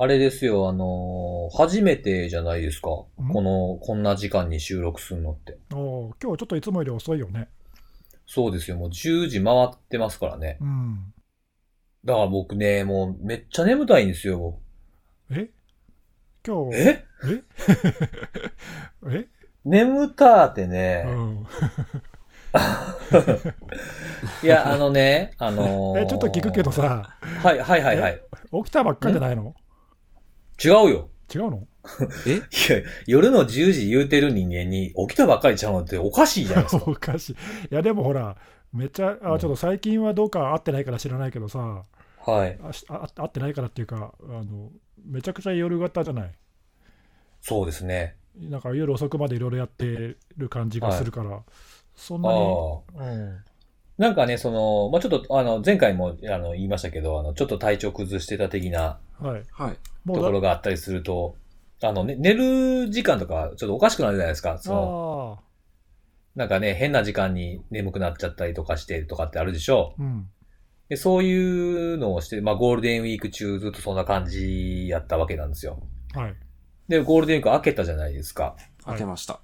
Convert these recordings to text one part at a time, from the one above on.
あれですよ、あのー初めてじゃないですか。こん？の、こんな時間に収録するのって。おー今日ちょっといつもより遅いよね。そうですよ、もう10時回ってますからね。うん。だから僕ね、もうめっちゃ眠たいんですよ。え？今日、え？え？え？眠たってうね、ん。いや、あのね、あのー え、ちょっと聞くけど。さ、はい、はい、はい、はい。起きたばっかじゃないの？違うよ。違うの？え？いや、夜の10時言うてる人間に起きたばっかりちゃうのっておかしいじゃないですか。おかしい。いや、でもほら、めっちゃ、あ、ちょっと最近はどうか会ってないから知らないけどさ、はい。あしあ会ってないからっていうか、あの、めちゃくちゃ夜型じゃない？そうですね。なんか夜遅くまでいろいろやってる感じがするから、そんあなに、あ。うん、なんかね、その、まあ、ちょっと、あの、前回も、あの、言いましたけど、あの、ちょっと体調崩してた的なはい。はい。ところがあったりすると、あの、ね、寝る時間とか、ちょっとおかしくなるじゃないですか。その、なんかね、変な時間に眠くなっちゃったりとかしてとかってあるでしょうん。で、そういうのをして、まあ、ゴールデンウィーク中ずっとそんな感じやったわけなんですよ。はい。で、ゴールデンウィーク明けたじゃないですか。開けました。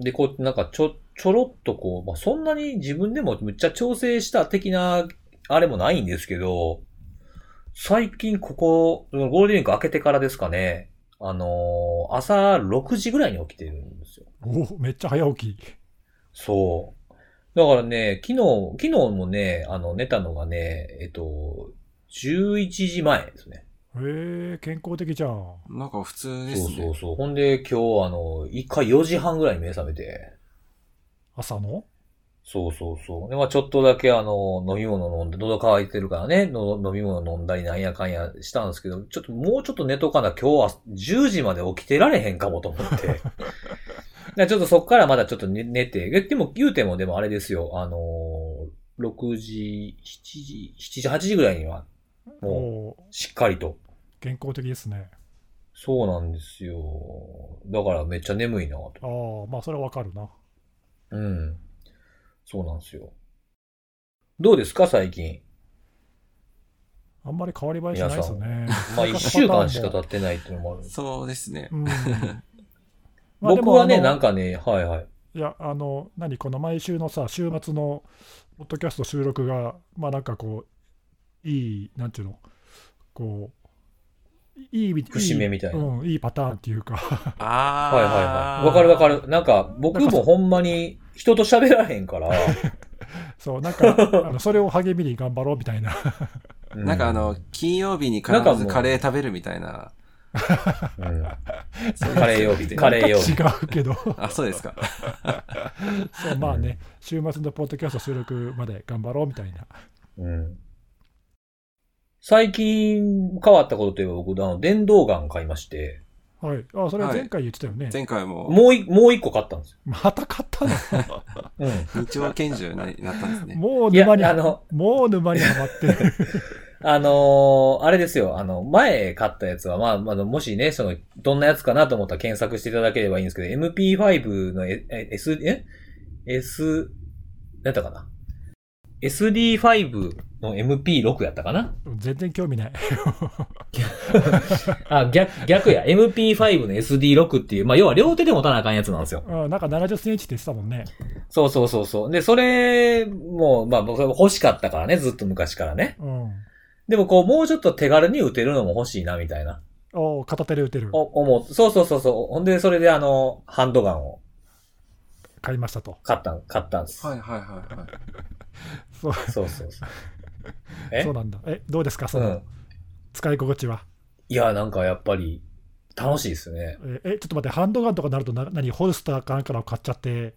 で、こう、なんかちょ、ちょろっとこう、まあ、そんなに自分でもむっちゃ調整した的な、あれもないんですけど、最近ここ、ゴールデンウィーク明けてからですかね、あのー朝6時ぐらいに起きてるんですよ。おめっちゃ早起き。そう。だからね、昨日、昨日もね、あの、寝たのがね、えっと、11時前ですね。へえ、健康的じゃん。なんか普通ですね。そうそうそう。ほんで、今日、あの、一回4時半ぐらいに目覚めて、朝の？そうそうそう。で、まあちょっとだけあの、飲み物飲んで、喉乾いてるからね、の飲み物飲んだりなんやかんやしたんですけど、ちょっともうちょっと寝とかな、今日は10時まで起きてられへんかもと思って。でちょっとそっからまだちょっと寝寝て、ででも言うてもでもあれですよ、あのー、6時、7時、7時、8時ぐらいには、もおう、しっかりと。健康的ですね。そうなんですよ。だからめっちゃ眠いなと。ああ、まあそれはわかるな。うん。そうなんですよ。どうですか、最近。あんまり変わり映えしないですね。まあ、一週間しか経ってないっていうのもある。そうですねう。ん。僕はね、なんかね、はいはい。いや、あの、何、この毎週のさ、週末のポッドキャスト収録が、まあなんかこう、いい、なんていうの、こう、いい節目みたいなうん、いいパターンっていうか、あはいはいはい。わかるわかる。なんか、僕もほんまに人と喋らへんから。そう、なんか、あのそれを励みに頑張ろうみたいな。うなんかあの、、金曜日に必なんかもうずカレー食べるみたいな。うんカレー曜日、カレー曜日。違うけど、あ、そうですか。そう、まあね、週末のポッドキャスト収録まで頑張ろうみたいな。うん最近変わったことといえば僕、あの、電動ガン買いまして、はい。あ、それは前回言ってたよね。前回ももうい、もう一個買ったんですよ。また買ったの？うん。二丁拳銃になったんですね。もう沼に、あのもう沼にはまってる。あのーあれですよ。あの、前買ったやつは、まあ、まあ、もしね、その、どんなやつかなと思ったら検索していただければいいんですけど、MP5 のえ、え S、え ?S、なんだったかな？?SD5 の MP6 やったかな？全然興味ない。あ、逆、逆や。MP5 の SD6 っていう、まあ、要は両手で持たなあかんやつなんですよ。うんなんか70センチって言ってたもんね。そうそうそうそう。で、それも、まあ、僕欲しかったからね、ずっと昔からね。うん。でも、こう、もうちょっと手軽に撃てるのも欲しいな、みたいな。お片手で打てる。お、思う。そうそうそうそう。ほんで、それであの、ハンドガンを買いましたと。買ったん、買ったんです。はいはいはいはい。そうそうそうそう。え そうなんだ。え、どうですか、そうのん。使い心地は？いや、なんかやっぱり、楽しいですね。え、えちょっと待って、ハンドガンとかなるとな、何、ホルスターかなんかの買っちゃって、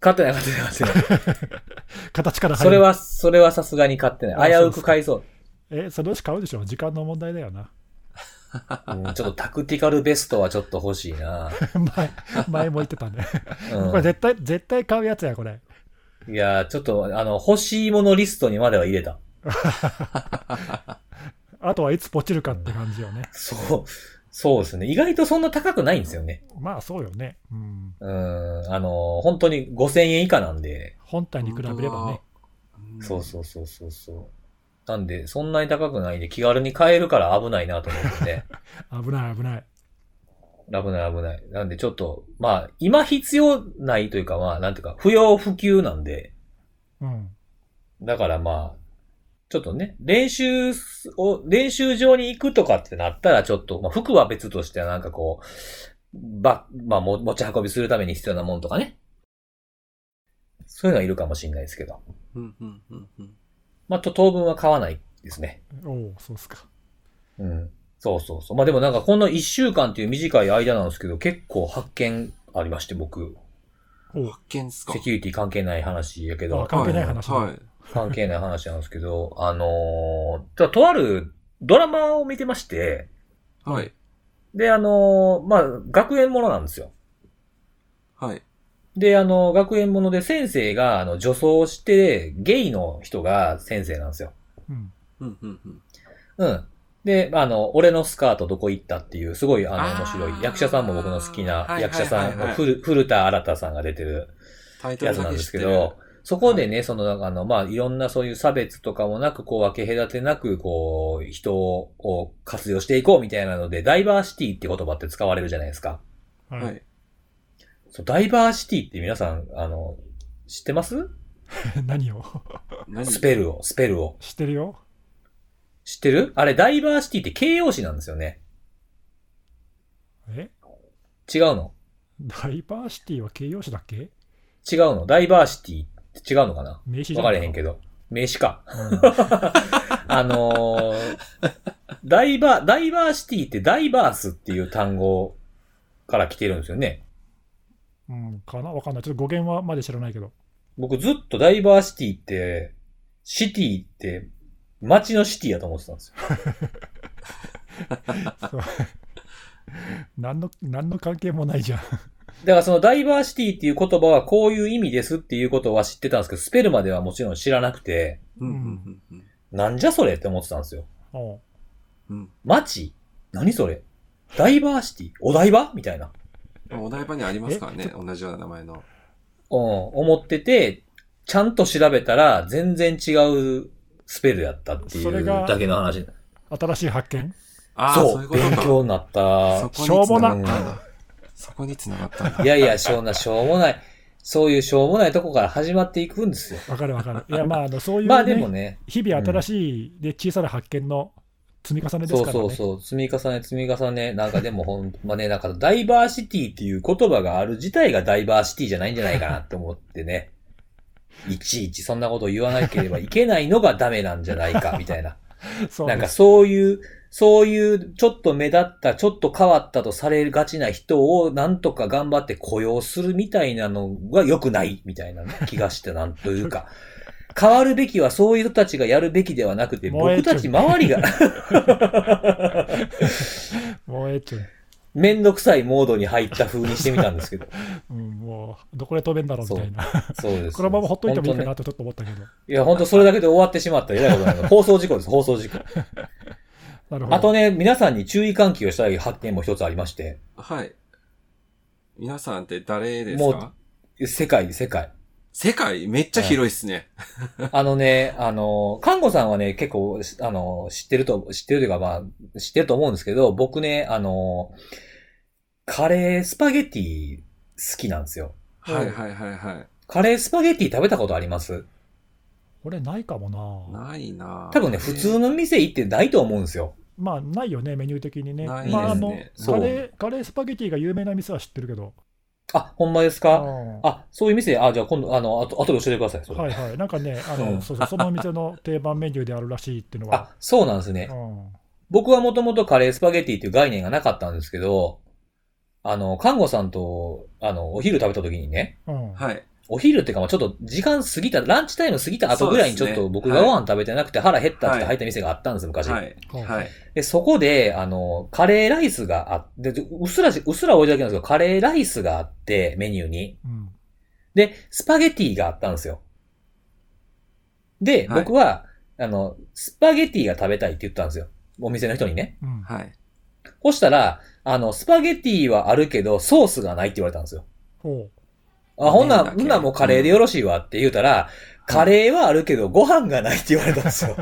買ってない、買ってない、買ってない。形から入る。それは、それはさすがに買ってない。あ危うく買いそう。え、そのうち買うでしょ？時間の問題だよな。うん、ちょっとタクティカルベストはちょっと欲しいな。前、前も言ってたね。うんこれ絶対、絶対買うやつや、これ。いや、ちょっと、あの、欲しいものリストにまでは入れた。あとはいつポチるかって感じよね。そう、そうですね。意外とそんな高くないんですよね。まあそうよね。うん。うん、あの、本当に5000円以下なんで。本体に比べればね。そうそうそうそうそう。なんで、そんなに高くないんで気軽に買えるから危ないなと思ってね。危ない危ない。危ない危ない。なんでちょっと、まあ、今必要ないというか、まあ、なんていうか、不要不急なんで、うん。だからまあ、ちょっとね、練習を、練習場に行くとかってなったらちょっと、まあ服は別としてはなんかこう、ば、まあも持ち運びするために必要なものとかね。そういうのはいるかもしれないですけど。うんうんうんうん。まあと当分は買わないですね。おおそうっすか。うん。そうそうそう。まあでもなんかこの一週間っていう短い間なんですけど、結構発見ありまして僕、発見っすか？セキュリティ関係ない話やけどあ、関係ない話だはいはい。関係ない話なんですけど、あのーととあるドラマを見てまして、はい。で、あのーまあ、学園ものなんですよ。はい。で、あの、学園もので先生が、あの、女装して、ゲイの人が先生なんですよ。うん。うんうんうん。うん。で、あの、俺のスカートどこ行ったっていう、すごい、あの、面白い、役者さんも僕の好きなはい役者さん、はい。はいはい古古田新太さんが出てるタイトルやつなんですけど、そこでね、その、あの、まあ、いろんなそういう差別とかもなく、こう、分け隔てなく、こう、人を活用していこうみたいなので、ダイバーシティって言葉って使われるじゃないですか。はい。はい。そう、ダイバーシティって皆さん、あの、知ってます？何を？何スペルを、スペルを。知ってるよ知ってる？あれ、ダイバーシティって形容詞なんですよね。え？違うの？ダイバーシティは形容詞だっけ？違うの？ダイバーシティって違うのかな？名詞じゃわかれへんけど。名詞か。うん あのー、ダイバー、ダイバーシティってダイバースっていう単語から来てるんですよね。うん、かな？わかんない。ちょっと語源はまで知らないけど。僕ずっとダイバーシティって、シティって、街のシティやと思ってたんですよ。何の、何の関係もないじゃん。だからそのダイバーシティっていう言葉はこういう意味ですっていうことは知ってたんですけど、スペルまではもちろん知らなくて。なんじゃそれって思ってたんですよ。おううん。街？何それ？ダイバーシティ？お台場？みたいな。お台場にありますからえね、同じような名前の。うん、思ってて、ちゃんと調べたら全然違うスペルやったっていうだけの話。新しい発見？ああ、そそういうう勉か。強になった。しょうもな。そこに繋がった。いやいや、しょうな、しょうもない。そういうしょうもないとこから始まっていくんですよ。わかるわかる。いや、まあ、あの、そういう、ね、まあでもね、日々新しい、で、小さな発見の積み重ねですそうからね。そうそう、積み重ね積み重ね、なんかでもほんまね、なんかダイバーシティっていう言葉がある自体がダイバーシティじゃないんじゃないかなって思ってね。いちいちそんなことを言わなければいけないのがダメなんじゃないか、みたいな。なんかそういう、そういうちょっと目立った、ちょっと変わったとされがちな人をなんとか頑張って雇用するみたいなのが良くないみたいな 気がしてなんというか。変わるべきはそういう人たちがやるべきではなくて、僕たち周りが もうえち。めんどくさいモードに入った風にしてみたんですけど。うん、もう、どこで飛べんだろうみたいな。そうです。このままほっといてもいいか本なとちょっと思ったけど。当ねいや、本当それだけで終わってしまったら偉いことないの放送事故です、放送事故。なるほど。あとね、皆さんに注意喚起をしたい発見も一つありまして、はい。皆さんって誰ですもか世界、世界。世界めっちゃ広いっすね。あのね、あの、看護さんはね、結構、あの、知ってると、知ってるというか、まあ、知ってると思うんですけど、僕ね、あの、カレースパゲティ好きなんですよ。はいはいはいはカレースパゲティ食べたことあります？俺ないかもい。な。ないなぁ多分ね、普通の店行ってないと思うんですよ。まあ、ないよね、メニュー的にね。ないまあ、あの、ですねカレー、カレースパゲティが有名な店は知ってるけど。あ、ほんまですうかんあ、そういう店、あ、じゃあ今度、あの、あと、後で教えてください、それ。はいはい。なんかね、あの、うんそうそう、その店の定番メニューであるらしいっていうのは。あ、そうなんですね。うん。僕はもともとカレースパゲティっていう概念がなかったんですけど、あの、看護さんと、あの、お昼食べた時にね、うん。はい。お昼っていうか、まあちょっと時間過ぎた、ランチタイム過ぎた後ぐらいにちょっと僕がご飯食べてなくて腹減ったって入った店があったんですよ、昔。はい。はい。で、そこで、あの、カレーライスがあって、でうっすらし、うっすら置いてだけなんですけど、カレーライスがあって、メニューに。うん。で、スパゲティがあったんですよ。で、はい僕は、あの、スパゲティが食べたいって言ったんですよ。お店の人にね。うん。はい。そしたら、あの、スパゲティはあるけど、ソースがないって言われたんですよ。ほあ、ほんなほんならもうカレーでよろしいわって言うたら、カレーはあるけどご飯がないって言われたんですよ。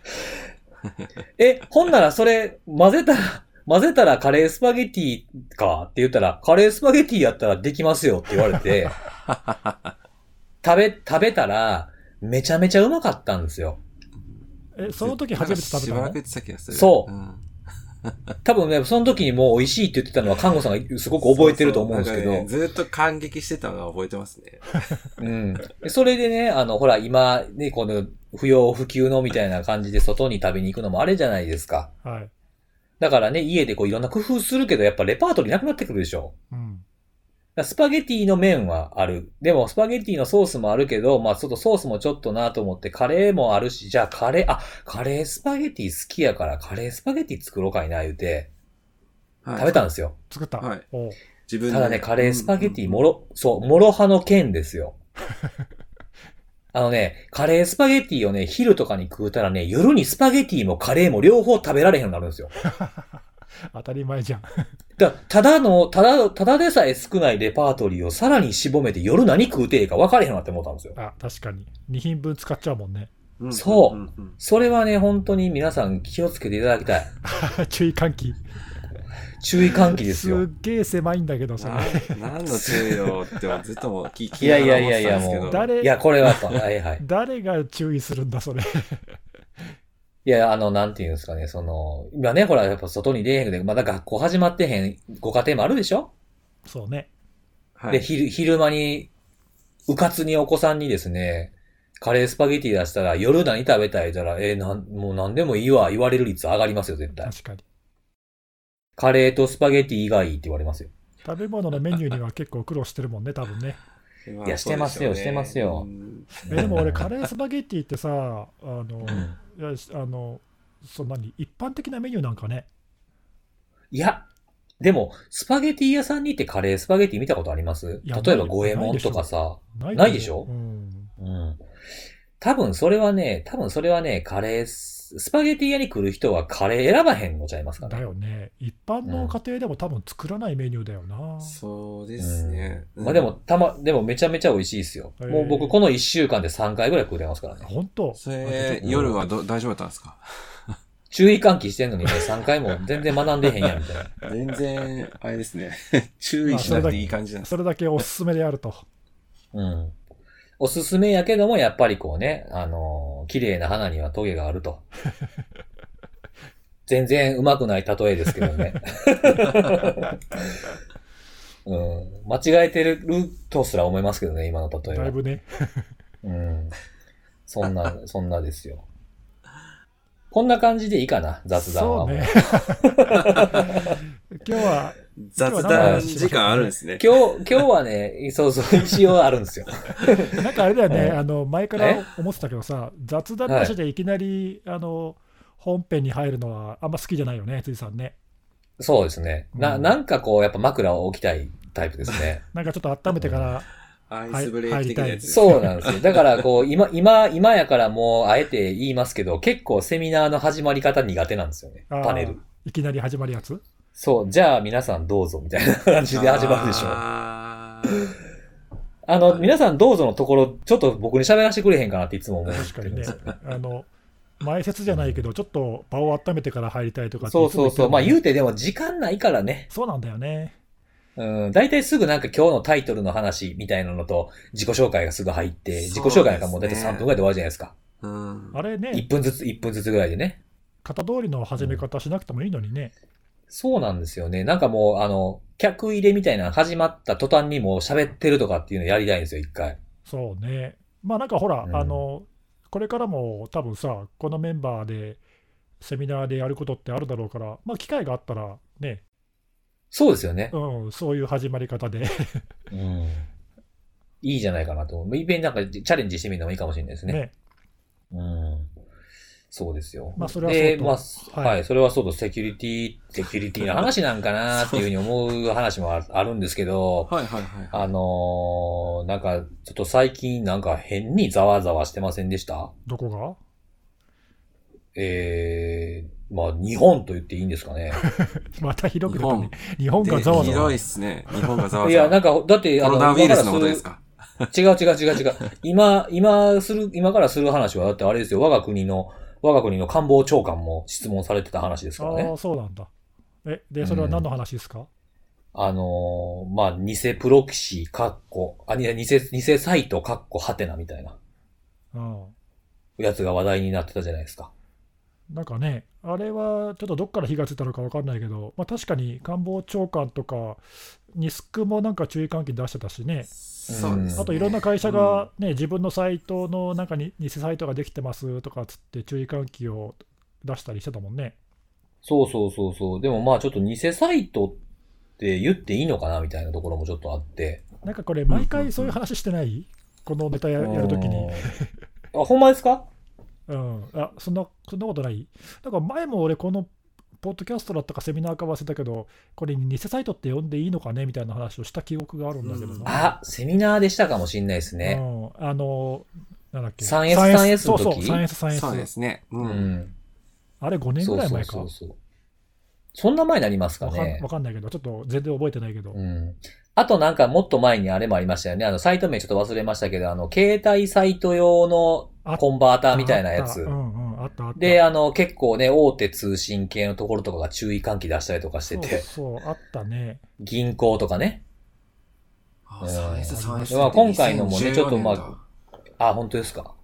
え、ほんならそれ混ぜたら、混ぜたらカレースパゲティかって言ったら、カレースパゲティやったらできますよって言われて、食べ、食べたら、めちゃめちゃうまかったんですよ。え、その時初めて食べたの？しばらく言ってた気がする。そううん 多分ね、その時にもう美味しいって言ってたのは、看護さんがすごく覚えてると思うんですけど、そうそうねずっと感激してたのは覚えてますね。うん。でそれでね、あの、ほら、今、ね、この、不要不急のみたいな感じで外に食べに行くのもあれじゃないですか。はい。だからね、家でこういろんな工夫するけど、やっぱレパートリーなくなってくるでしょ。うん。スパゲティの麺はある。でも、スパゲティのソースもあるけど、まあ、ちょっとソースもちょっとなと思って、カレーもあるし、じゃあカレー、あ、カレースパゲティ好きやから、カレースパゲティ作ろうかいな、言うて、はい食べたんですよ。作った。はい自分でただね、カレースパゲティ、ももろ、そう、もろ派の剣ですよ。あのね、カレースパゲティをね、昼とかに食うたらね、夜にスパゲティもカレーも両方食べられへんようになるんですよ。当たり前じゃん。だただの、ただ、ただでさえ少ないレパートリーをさらに絞めて夜何食うてええか分かれへんなって思ったんですよ。あ、確かに。2品分使っちゃうもんね。うんそうそれはね、本当に皆さん気をつけていただきたい。注意喚起。注意喚起ですよ。すっげえ狭いんだけど、それ。な何の注意よってはずっともう聞きいやいやいやいや、もう。誰いや、これはやっぱ、はいはい。誰が注意するんだ、それ。いや、あの、なんていうんですかね、その、今ね、ほら、やっぱ外に出えへんで、まだ学校始まってへんご家庭もあるでしょ？そうね。はいで、昼、昼間に、うかつにお子さんにですね、カレースパゲティ出したら、夜何食べたい言ったら、えーなん、もう何でもいいわ、言われる率上がりますよ、絶対。確かに。カレーとスパゲティ以外って言われますよ。食べ物のメニューには結構苦労してるもんね、多分ね。まあいやしてますよしてますようんえでも俺、カレースパゲッティってさ、あの、うんいやあの、そんなに一般的なメニューなんかね。いや、でも、スパゲティ屋さんに行ってカレースパゲティ見たことあります？例えば、五右衛門とかさ。ないないでしょ？うん。うん。多分それはね、多分それはね、カレース、スパゲティ屋に来る人はカレー選ばへんのちゃいますかだね。よね。一般の家庭でも多分作らないメニューだよな。そうですね。うんまあでも、たま、でもめちゃめちゃ美味しいですよ。もう僕この1週間で3回ぐらい食うてますからね。本当？それ、夜はど大丈夫だったんですか？注意喚起してんのにね、3回も全然学んでへんやんみたいな。全然、あれですね。注意しなくていい感じなんですそれだけおすすめであると。うん。おすすめやけども、やっぱりこうね、あのー綺麗な花にはトゲがあると。全然うまくない例えですけどね。うん、間違えてるとすら思いますけどね、今の例えは。だいぶね。うん。そんな、そんなですよ。こんな感じでいいかな、雑談は。そうね。今日は、雑談時間あるんですね。今日、今日はね、そうそう、一応あるんですよ。なんかあれだよね、えあの前から思ってたけどさ、雑談なしでいきなり、あの本編に入るのはあんま好きじゃないよね、辻さんね。そうですね。な、うんなんかこう、やっぱ枕を置きたいタイプですね。なんかちょっと温めてから、アイスブレイク的なやつ。そうなんですよ。だから、こう、今、今、今やからもう、あえて言いますけど、結構セミナーの始まり方苦手なんですよね。パネル。いきなり始まるやつ？そう、じゃあ皆さんどうぞ、みたいな感じで始まるでしょ。あーあの、皆さんどうぞのところ、ちょっと僕に喋らせてくれへんかなっていつも思う。確かにね。あの前説じゃないけど、ちょっと場を温めてから入りたいとかそうそうそう。まあ言ううてでも時間ないからね。そうなんだよね。うん。大体すぐなんか今日のタイトルの話みたいなのと、自己紹介がすぐ入って、自己紹介なんかもう大体3分ぐらいで終わるじゃないですか。うんあれね1、分ずつ、1分ずつぐらいでね。型通りの始め方しなくてもいいのにね。そうなんですよね。なんかもう、あの、客入れみたいなの始まった途端にもう喋ってるとかっていうのやりたいんですよ、一回。そうね。まあなんかほら、うんあの、これからも多分さ、このメンバーでセミナーでやることってあるだろうから、まあ機会があったらね、そうですよね。うん、そういう始まり方で。うん。いいじゃないかなと。いっぺんなんかチャレンジしてみるのもいいかもしれないですね。ね。うん。そうですよ。まあそれはそうで、とまあ、はいはい、それはそうと、セキュリティ、セキュリティの話なんかなっていうふうに思う話もああるんですけど、はいはいはい。あのー、なんか、ちょっと最近なんか変にざわざわしてませんでした？どこが？えー、まあ、日本と言っていいんですかね。また広く日本出たね。。日本がざわざわで広いっ。すね。日本がざわざわ。いや、なんか、だって、コロナウイルスのことですか？違う違う違う違う。今、今する、今からする話は、だってあれですよ、我が国の、我が国の官房長官も質問されてた話ですからねああ、。そうなんだ。え、で、それは何の話ですか、あのーまあ、偽プロキシ、カッコ、あ、に偽、偽サイト、カッコ、ハテナみたいなうん。やつが話題になってたじゃないですか。なんかね、あれはちょっとどっから火がついたのか分かんないけど、まあ、確かに官房長官とか、ニスクもなんか注意喚起出してたしね、そうですね。あといろんな会社が、ね自分のサイトの中に偽サイトができてますとかつって、注意喚起を出したりしてたもんね。そうそうそうそう。でもまあ、ちょっと偽サイトって言っていいのかなみたいなところもちょっとあって。なんかこれ、毎回そういう話してない、このネタややるときに。うん。あ、ほんまですか？うん、あそんなそんなことない？だから前も俺、このポッドキャストだったかセミナーか忘れたけど、これ、偽サイトって呼んでいいのかねみたいな話をした記憶があるんだけどうんな。あ、セミナーでしたかもしんないですね。うん、あの、なんだっけ、3S 3S 3S そうそう、の時 3S、そうで 3S。すね。う。うんん。あれ5年ぐらい前か。そうそうそうそう。そんな前になりますかわかんねわ。かんないけど、ちょっと全然覚えてないけど。うん。あとなんかもっと前にあれもありましたよね。あの、サイト名ちょっと忘れましたけど、あの、携帯サイト用のコンバーターみたいなやつあった。うんうん、あったあった。で、あの、結構ね、大手通信系のところとかが注意喚起出したりとかしてて、そうそう、あったね。銀行とかね。あ、3S、3S。まあ今回のもねちょっとまあ2014年だあ、本当ですか？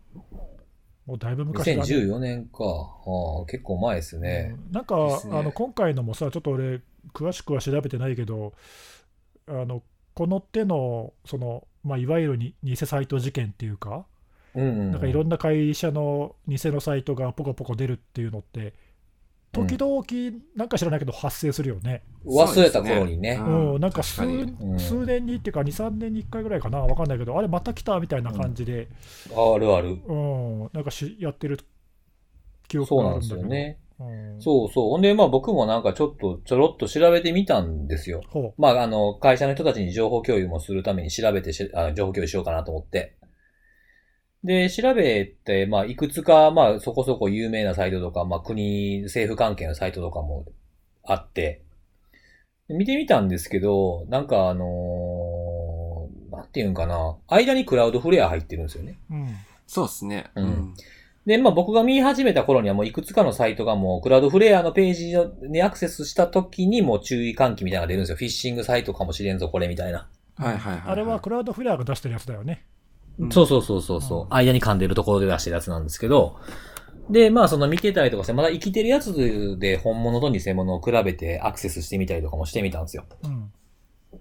もうだいぶ昔だね。2014年か。ああ結構前ですね。うんなんか、ねあの今回のもさ、ちょっと俺、詳しくは調べてないけど、あのこの手の、そのまあ、いわゆるに偽サイト事件っていうか。なんかいろんな会社の偽のサイトがポコポコ出るっていうのって、時々、なんか知らないけど、発生するよね。忘れた頃にね。そうん、なんか数確かにうん数年にっていうか、2、3年に1回ぐらいかな、わかんないけど、あれ、また来たみたいな感じで、あるある。うん、なんかしやってる記憶そうなんでがあるんだけど。すよね。うんそうそう。ほんで、まあ僕もなんかちょっと、ちょろっと調べてみたんですよ。ほまああの、会社の人たちに情報共有もするために調べてしあ情報共有しようかなと思って。で、調べて、まあいくつか、まあそこそこ有名なサイトとか、まあ国、政府関係のサイトとかもあって、で見てみたんですけど、なんかあのーなんていうんかな、間にクラウドフレア入ってるんですよね。ううんそうですね。うんで、まあ僕が見始めた頃にはもういくつかのサイトがもうクラウドフレアのページにアクセスした時にもう注意喚起みたいなのが出るんですよ。フィッシングサイトかもしれんぞ、これみたいな。はいはいはい。あれはクラウドフレアが出してるやつだよね。うん。そうそうそうそうそう、うん。間に噛んでるところで出してるやつなんですけど、で、まあその見てたりとかして、まだ生きてるやつで本物と偽物を比べてアクセスしてみたりとかもしてみたんですよ。うん。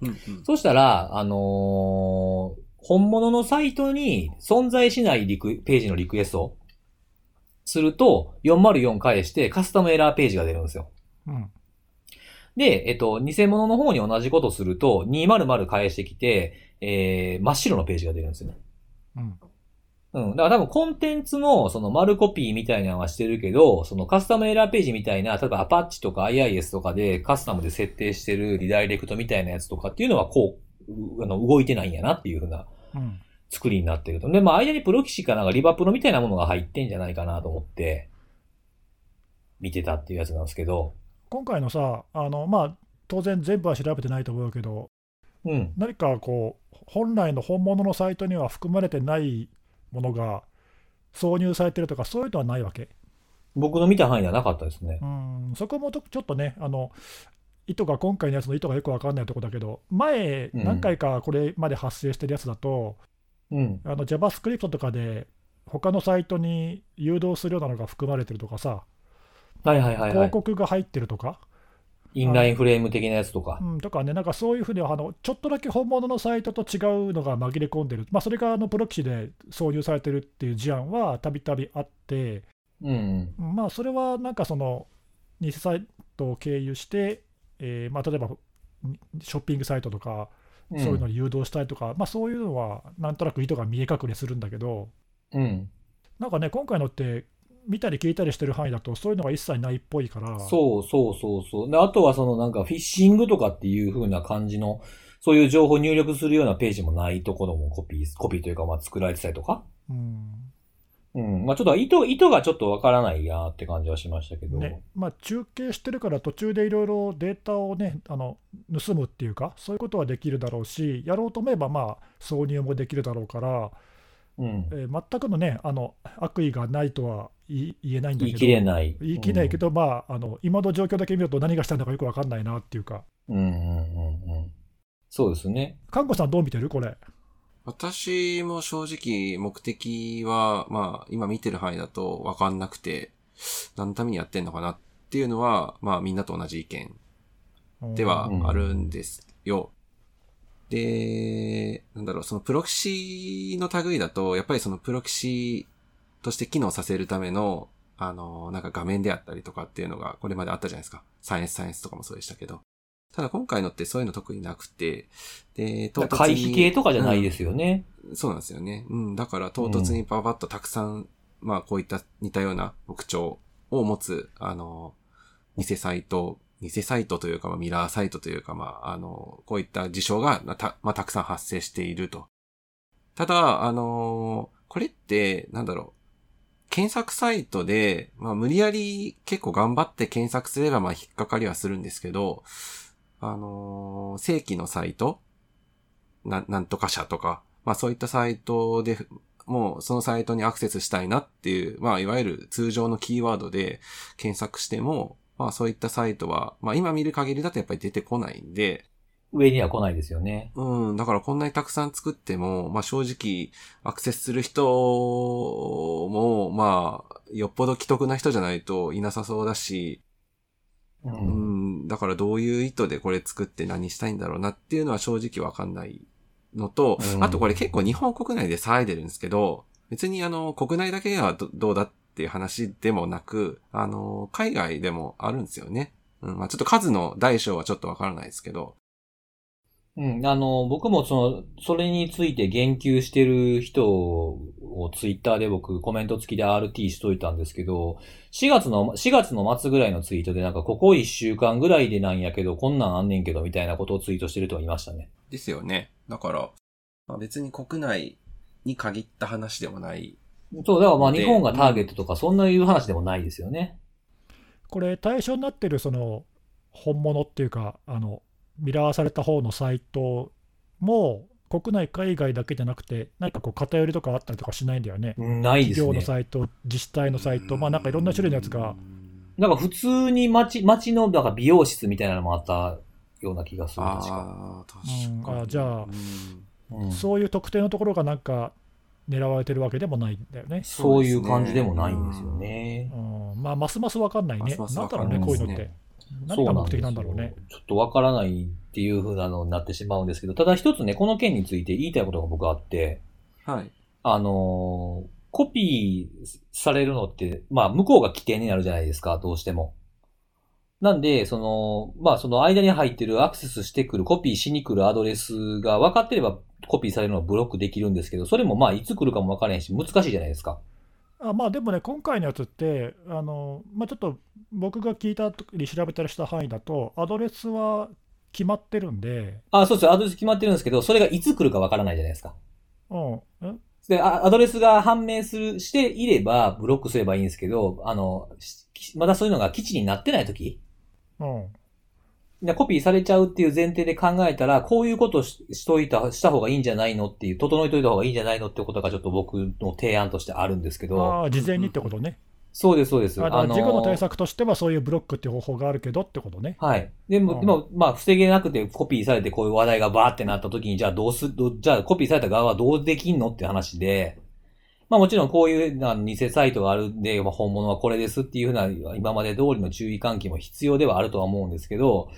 うん。うん。そしたら、あのー本物のサイトに存在しないリクページのリクエストをすると、404返してカスタムエラーページが出るんですよ。うん。で、えっと、偽物の方に同じことすると、200返してきて、えー、真っ白のページが出るんですよね。うんうん。だから多分コンテンツのその丸コピーみたいなのはしてるけど、そのカスタムエラーページみたいな、例えばアパッチとか IIS とかでカスタムで設定してるリダイレクトみたいなやつとかっていうのはこう、うあの、動いてないんやなっていうふうなうん作りになってると。で、まあ間にプロキシかなんかリバプロみたいなものが入ってんじゃないかなと思って、見てたっていうやつなんですけど、今回のさ、あのまあ、当然全部は調べてないと思うけど、うん。何かこう、本来の本物のサイトには含まれてないものが挿入されてるとか、そういうのはないわけ。僕の見た範囲ではなかったですね。うん、そこもとちょっとね、あの意図が、今回のやつの意図がよくわかんないところだけど、前、うん何回かこれまで発生してるやつだと、うん。あの JavaScript とかで、他のサイトに誘導するようなのが含まれてるとかさ、はいはいはいはい広。告が入ってるとか、インラインフレーム的なやつとか。うん、とかね、なんかそういうふうにあの、ちょっとだけ本物のサイトと違うのが紛れ込んでる、まあ、それがあのプロキシで挿入されてるっていう事案はたびたびあって、うんうんまあ、それはなんかその、偽サイトを経由して、えーまあ、例えばショッピングサイトとか、うん。そういうのに誘導したりとか、まあ、そういうのはなんとなく意図が見え隠れするんだけど、うん。なんかね、今回のって、見たり聞いたりしてる範囲だと、そういうのが一切ないっぽいから、そうそうそうそう。で、あとはそのなんかフィッシングとかっていう風な感じの、そういう情報入力するようなページもないところもコピー、コピーというかまあ作られてたりとか。うん、うん。まあちょっと意図、意図がちょっとわからないなって感じはしましたけど。ねまあ、中継してるから途中でいろいろデータをねあの盗むっていうかそういうことはできるだろうしやろうと思えばまあ挿入もできるだろうから、うん。えー全くのねあの悪意がないとは言えないんだけど言い切れない。言い切れないけど、まああの今の状況だけ見ると何がしたいのかよく分かんないなっていうかうん。うんうんうんうん。そうですね。看護さんどう見てる？これ私も正直目的は、まあ今見てる範囲だとわかんなくて、何のためにやってんのかなっていうのは、まあみんなと同じ意見ではあるんですよ。で、なんだろう、そのプロキシの類だと、やっぱりそのプロキシとして機能させるための、あの、なんか画面であったりとかっていうのがこれまであったじゃないですか。サイエンスサイエンスとかもそうでしたけど。ただ今回のってそういうの特になくて、で、唐突に回避系とかじゃないですよね。そうなんですよね。うん。だから唐突にパパッとたくさん、まあこういった似たような特徴を持つ、あの、偽サイト、偽サイトというか、ミラーサイトというか、まあ、あの、こういった事象がた、まあ、たくさん発生していると。ただ、あのこれって、なんだろう。検索サイトで、まあ、無理やり結構頑張って検索すれば、まあ、引っかかりはするんですけど、あの正規のサイトな、なんとか社とか、まあそういったサイトで、もうそのサイトにアクセスしたいなっていう、まあいわゆる通常のキーワードで検索しても、まあそういったサイトは、まあ今見る限りだとやっぱり出てこないんで、上には来ないですよね。うん、だからこんなにたくさん作っても、まあ正直アクセスする人も、まあ、よっぽど既得な人じゃないといなさそうだし、う。うんん、だからどういう意図でこれ作って何したいんだろうなっていうのは正直わかんないのと、うんあとこれ結構日本国内で騒いでるんですけど、別にあの、国内だけはどどうだっていう話でもなく、あの、海外でもあるんですよね。うん、まあちょっと数の大小はちょっとわからないですけど、うん。あの、僕もその、それについて言及してる人をツイッターで僕コメント付きで RT しといたんですけど、4月の、4月の末ぐらいのツイートでなんかここ1週間ぐらいでなんやけど、こんなんあんねんけどみたいなことをツイートしてる人がいましたね。ですよね。だから、まあ、別に国内に限った話でもない。そう、だからまあで日本がターゲットとかそんないう話でもないですよね。これ対象になってるその本物っていうかあのミラーされた方のサイトも国内海外だけじゃなくて何かこう偏りとかあったりとかしないんだよねないです企業のね。サイト自治体のサイトまあなんかいろんな種類のやつがなんか普通に街、街のなんか美容室みたいなのもあったような気がする。確か。ああ、確かに。うんあじゃあうんうんそういう特定のところがなんか狙われてるわけでもないんだよね、そういう感じでもないんですよね。うん、まあますます分かんないね。ますますなんだろうねこういうのって。何が目的なんだろうね。ちょっとわからないっていう風なのになってしまうんですけど、ただ一つね、この件について言いたいことが僕あって、はい。あのーコピーされるのって、まあ、向こうが起点になるじゃないですか、どうしても。なんで、その、まあ、その間に入ってるアクセスしてくる、コピーしに来るアドレスが分かってればコピーされるのをブロックできるんですけど、それもまあ、いつ来るかも分からへんし、難しいじゃないですか。あまあでもね、今回のやつって、あのまあ、ちょっと僕が聞いた時に調べたりした範囲だと、アドレスは決まってるんで、あ、そうです。アドレス決まってるんですけど、それがいつ来るか分からないじゃないですか。うん、え？で、あアドレスが判明する、していれば、ブロックすればいいんですけど、あの、しまだそういうのが基地になってない時うん、でコピーされちゃうっていう前提で考えたら、こういうことししといた、した方がいいんじゃないのっていう、整えといた方がいいんじゃないのってことがちょっと僕の提案としてあるんですけど、ああ、事前にってことね。そうです、そうです。あだから事故の対策策としては、そういうブロックっていう方法があるけどってことね。はい。でも、うんでも、まあ、防げなくてコピーされてこういう話題がバーってなった時に、じゃあどうす、じゃあコピーされた側はどうできんのって話で、まあもちろんこういう偽サイトがあるんで、まあ、本物はこれですっていうふうな今まで通りの注意喚起も必要ではあるとは思うんですけど、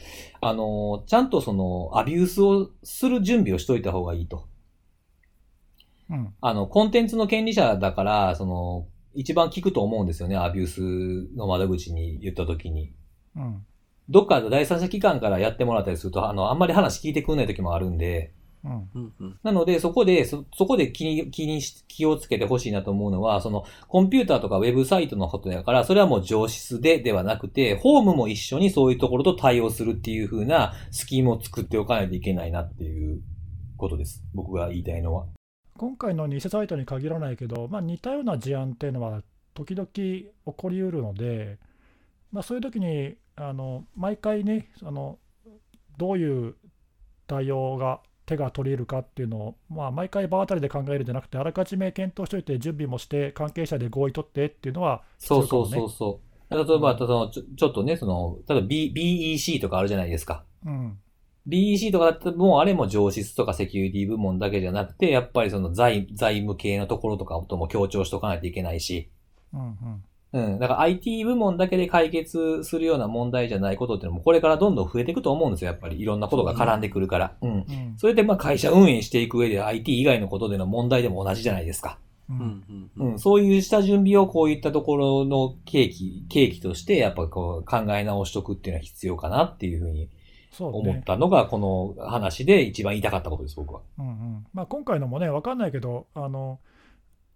あの、ちゃんとそのアビュースをする準備をしといた方がいいと。うん、あの、コンテンツの権利者だから、その、一番聞くと思うんですよね、アビュースの窓口に言った時に。うん、どっかの第三者機関からやってもらったりすると、あの、あんまり話聞いてくんない時もあるんで、うん、うんうん。なので、そこで、そ、そこで気に、気にし、気をつけてほしいなと思うのは、その、コンピューターとかウェブサイトのことだから、それはもう上質でではなくて、ホームも一緒にそういうところと対応するっていう風なスキームを作っておかないといけないなっていうことです。僕が言いたいのは。今回の偽サイトに限らないけど、まあ、似たような事案っていうのは時々起こりうるので、まあ、そういう時にあの毎回ねあのどういう対応が手が取れるかっていうのを、まあ、毎回場当たりで考えるんじゃなくて、あらかじめ検討しておいて、準備もして、関係者で合意取ってっていうのは必そうそう。そうそう。例えば、そのちょちょっとね、その、例えば B BEC とかあるじゃないですか。うん。BEC とかだったらもうあれも上質とかセキュリティ部門だけじゃなくて、やっぱりその財財務系のところとかとも強調しとかないといけないし、うんうん。うん。だから IT 部門だけで解決するような問題じゃないことっていうのもこれからどんどん増えていくと思うんですよ、やっぱり。いろんなことが絡んでくるから。うん。うんそれでまあ会社運営していく上で IT 以外のことでの問題でも同じじゃないですか。ううんんううんん。そういう下準備をこういったところの契機、契機としてやっぱこう考え直しとくっていうのは必要かなっていうふうにそう思っね。たのがこの話で一番言いたかったことです、僕は。うんうんまあ、今回のもね、分かんないけど、あの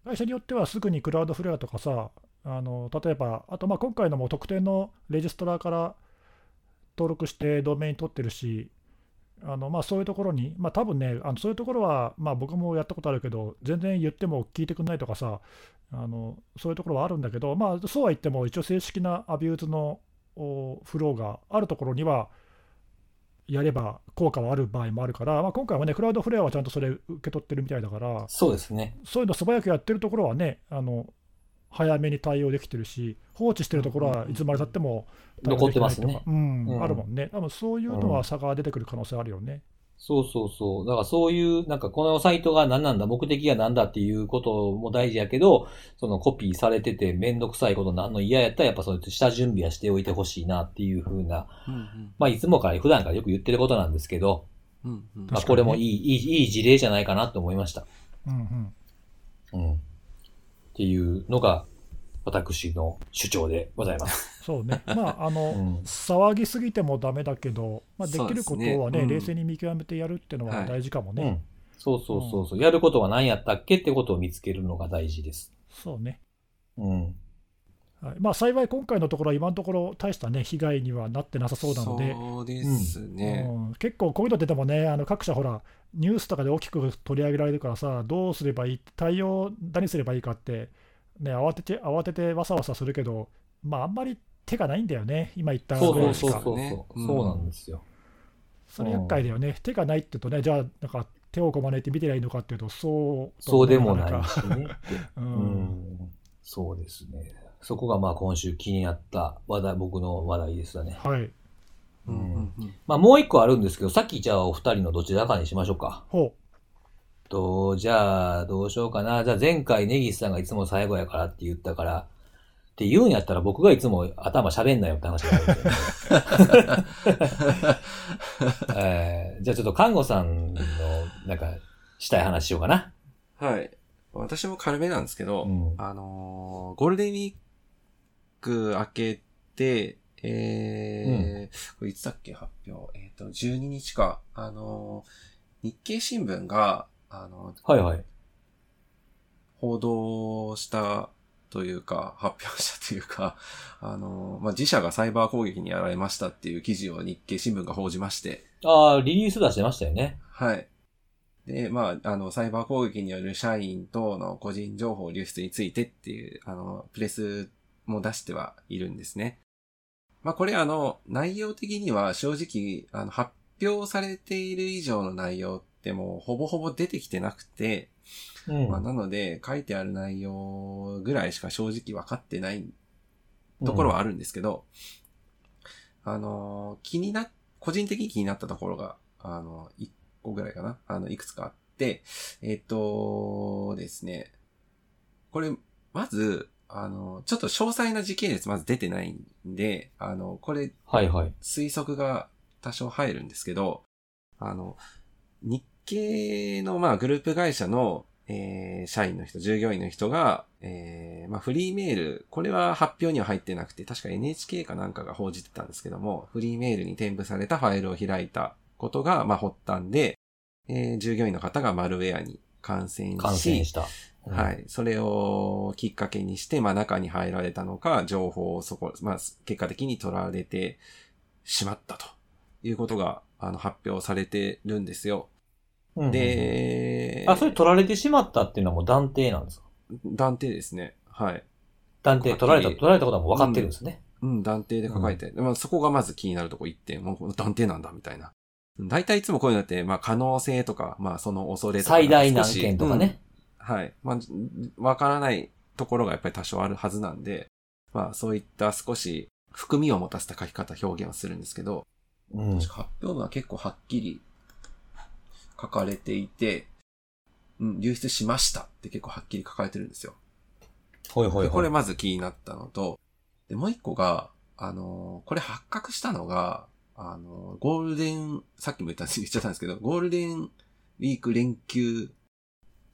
会社によってはすぐに Cloudflare とかさ、あの例えば、あとまあ今回のも特定のレジストラから登録してドメイン取ってるし、あのまあそういうところに、まあ多分ね、あのそういうところは、まあ、僕もやったことあるけど、全然言っても聞いてくんないとかさ、あのそういうところはあるんだけど、まあそうは言っても、一応正式な abuse のおフローがあるところには、やれば効果はある場合もあるから、まあ、今回はね、クラウドフレアはちゃんとそれ受け取ってるみたいだから、そうですね。そういうの素早くやってるところはね、あの早めに対応できてるし、放置してるところはいつまでたっても残ってますね。うんうんあるもんね。多分そういうのは差が出てくる可能性あるよね。そうそうそう。だからそういう、なんかこのサイトが何なんだ、目的が何だっていうことも大事やけど、そのコピーされててめんどくさいことなんの嫌やったら、やっぱそういう下準備はしておいてほしいなっていうふうな、うんまあいつもから普段からよく言ってることなんですけど、うんうんうんまあこれもいい、いい、いい事例じゃないかなと思いました。うんうん、うん。っていうのが、私の主張でございます。そうね、まあ、あの、うん騒ぎすぎてもダメだけど、まあ、できることはねねうん冷静に見極めてやるっていうのははい大事かもね。うん。そうそうそうそう。やることは何やったっけってことを見つけるのが大事です。そうね。うん。はいまあ、幸い今回のところは今のところ大したね被害にはなってなさそうなので、そうですね。うん結構こういうの出てもね、あの各社ほら、ニュースとかで大きく取り上げられるからさ、どうすればいい、対応何すればいいかって、ね、慌てて、慌ててわさわさするけど、まあ、あんまり手がないんだよね、今言ったそうそうぐらいしか。そうそう。ねうんそうなんですよ。それ厄介だよね、手がないって言うとね、じゃあ、なんか手をこまねて見てりゃいいのかっていうと、そうそうでもないかしね。う うんん。そうですね。そこがまあ今週気になった話題、僕の話題ですよね。はい。うんうんうんまあもう一個あるんですけど、さっきじゃあお二人のどちらかにしましょうか。ほと、じゃあ、どうしようかな。じゃあ前回ネギスさんがいつも最後やからって言ったから、って言うんやったら僕がいつも頭喋んなよって話になるんでえーじゃあちょっと看護さんの、なんか、したい話しようかな。はい。私も軽めなんですけど、うんあのーゴールデンウィーク明けて、えーこれいつだっけ？発表。えっ、と、12日か。あのー日経新聞が、あのはいはい。報道したというか、発表したというか、あのーまあ、自社がサイバー攻撃にやられましたっていう記事を日経新聞が報じまして、ああ、リリース出してましたよね。はい。で、まあ、あの、サイバー攻撃による社員等の個人情報流出についてっていう、あの、プレスも出してはいるんですね。まあ、これあの、内容的には正直、あの、発表されている以上の内容ってもうほぼほぼ出てきてなくて、うん。まあ、なので、書いてある内容ぐらいしか正直分かってないところはあるんですけど、あの、気にな、個人的に気になったところが、あの、一個ぐらいかな。あの、いくつかあって、えっ、とですね、これ、まず、あの、ちょっと詳細な時系列まず出てないんで、あの、これ、はいはい。推測が多少入るんですけど、あの、日系の、まあ、グループ会社の、えー社員の人、従業員の人が、えーまあ、フリーメール、これは発表には入ってなくて、確か NHK かなんかが報じてたんですけども、フリーメールに添付されたファイルを開いたことが、まあ、発端で、えー従業員の方がマルウェアに感染し、感染した。うんはい。それをきっかけにして、まあ中に入られたのか、情報をそこ、まあ結果的に取られてしまったということが、あの、発表されてるんですよ。うん、で、あ、それ取られてしまったっていうのはもう断定なんですか？断定ですね。はい。断定、取られた、取られたことはもう分かってるんですね。うん、断定で書かれて、まあそこがまず気になるとこ一点、もう断定なんだみたいな。大体いつもこういうのって、まあ可能性とか、まあその恐れとか。最大難件とかね。うんはい。まあ、わからないところがやっぱり多少あるはずなんで、まあそういった少し含みを持たせた書き方、表現をするんですけど、うん。発表文は結構はっきり書かれていて、うん、流出しましたって結構はっきり書かれてるんですよ。ほいほいほい。でこれまず気になったのと、で、もう一個が、あのーこれ発覚したのが、あのーゴールデン、さっきも言ったんです言っちゃったんですけど、ゴールデンウィーク連休、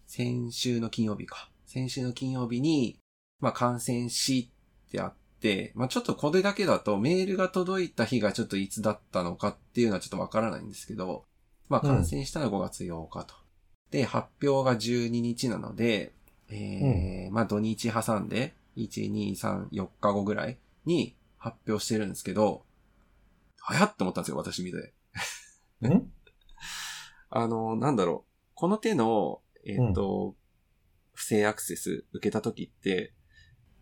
先週の金曜日か。先週の金曜日に、まあ、感染しってあって、まあ、ちょっとこれだけだとメールが届いた日がちょっといつだったのかっていうのはちょっとわからないんですけど、まあ、うん感染したのは5月8日と。で、発表が12日なので、えーまあ土日挟んで、1、2、3、4日後ぐらいに発表してるんですけど、早っって思ったんですよ、私見て。ん あの、なんだろう。この手の、えっ、と、不正アクセス受けた時って、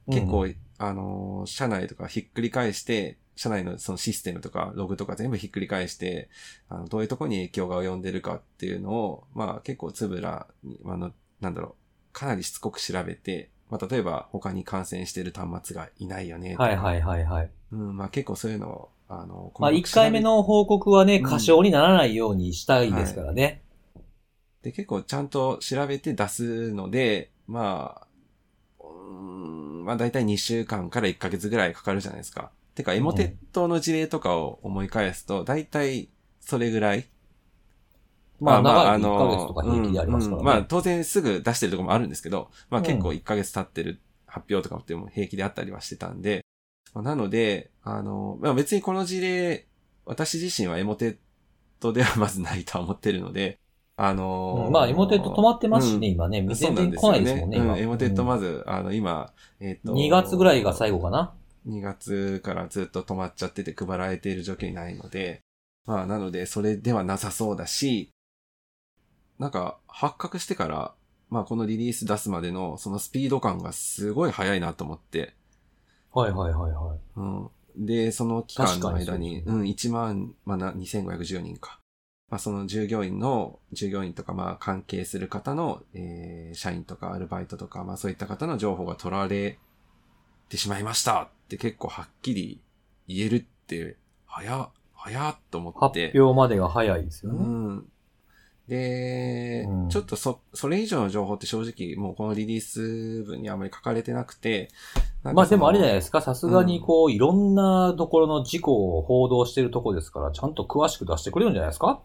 結構、うんあの、社内とかひっくり返して、社内のそのシステムとかログとか全部ひっくり返して、あの、どういうところに影響が及んでるかっていうのを、まあ結構つぶらに、あの、なんだろう、かなりしつこく調べて、まあ例えば他に感染してる端末がいないよね。はいはいはいはい。うん、まあ結構そういうのを、あの、まあ、1細かく調べ回目の報告はね、うん。過小にならないようにしたいですからね。で、結構ちゃんと調べて出すので、まあ、うーん、まあ大体2週間から1ヶ月ぐらいかかるじゃないですか。てか、エモテットの事例とかを思い返すと、大体それぐらい。まあ、長いあ1ヶ月とか平気でありまあ当然すぐ出してるところもあるんですけど、まあうん。結構1ヶ月経ってる発表とかっても平気であったりはしてたんで、まあなので、あの、まあ別にこの事例、私自身はエモテットではまずないとは思ってるので、あのーうんまあ、エモテット止まってますしね、今ね。全然来ないですもんね、今。うん、エモテットうんまず、あの、今、えっ、と。2月ぐらいが最後かな？2月からずっと止まっちゃってて配られている状況にないので、まあ、なので、それではなさそうだし、なんか、発覚してから、まあ、このリリース出すまでの、そのスピード感がすごい速いなと思って、はいはいはいはい。うん。で、その期間の間に、ううん、1万、まあ、な2510人か。まあ、その従業員の、従業員とか、まあ、関係する方の、えー、社員とかアルバイトとか、まあ、そういった方の情報が取られてしまいましたって結構はっきり言えるって、早っ、早っと思って。発表までが早いですよね。うん。で、うんちょっとそ、それ以上の情報って正直もうこのリリース文にあまり書かれてなくて、まあでもあれじゃないですか、さすがにこう、いろんなところの事故を報道してるとこですから、ちゃんと詳しく出してくれるんじゃないですか？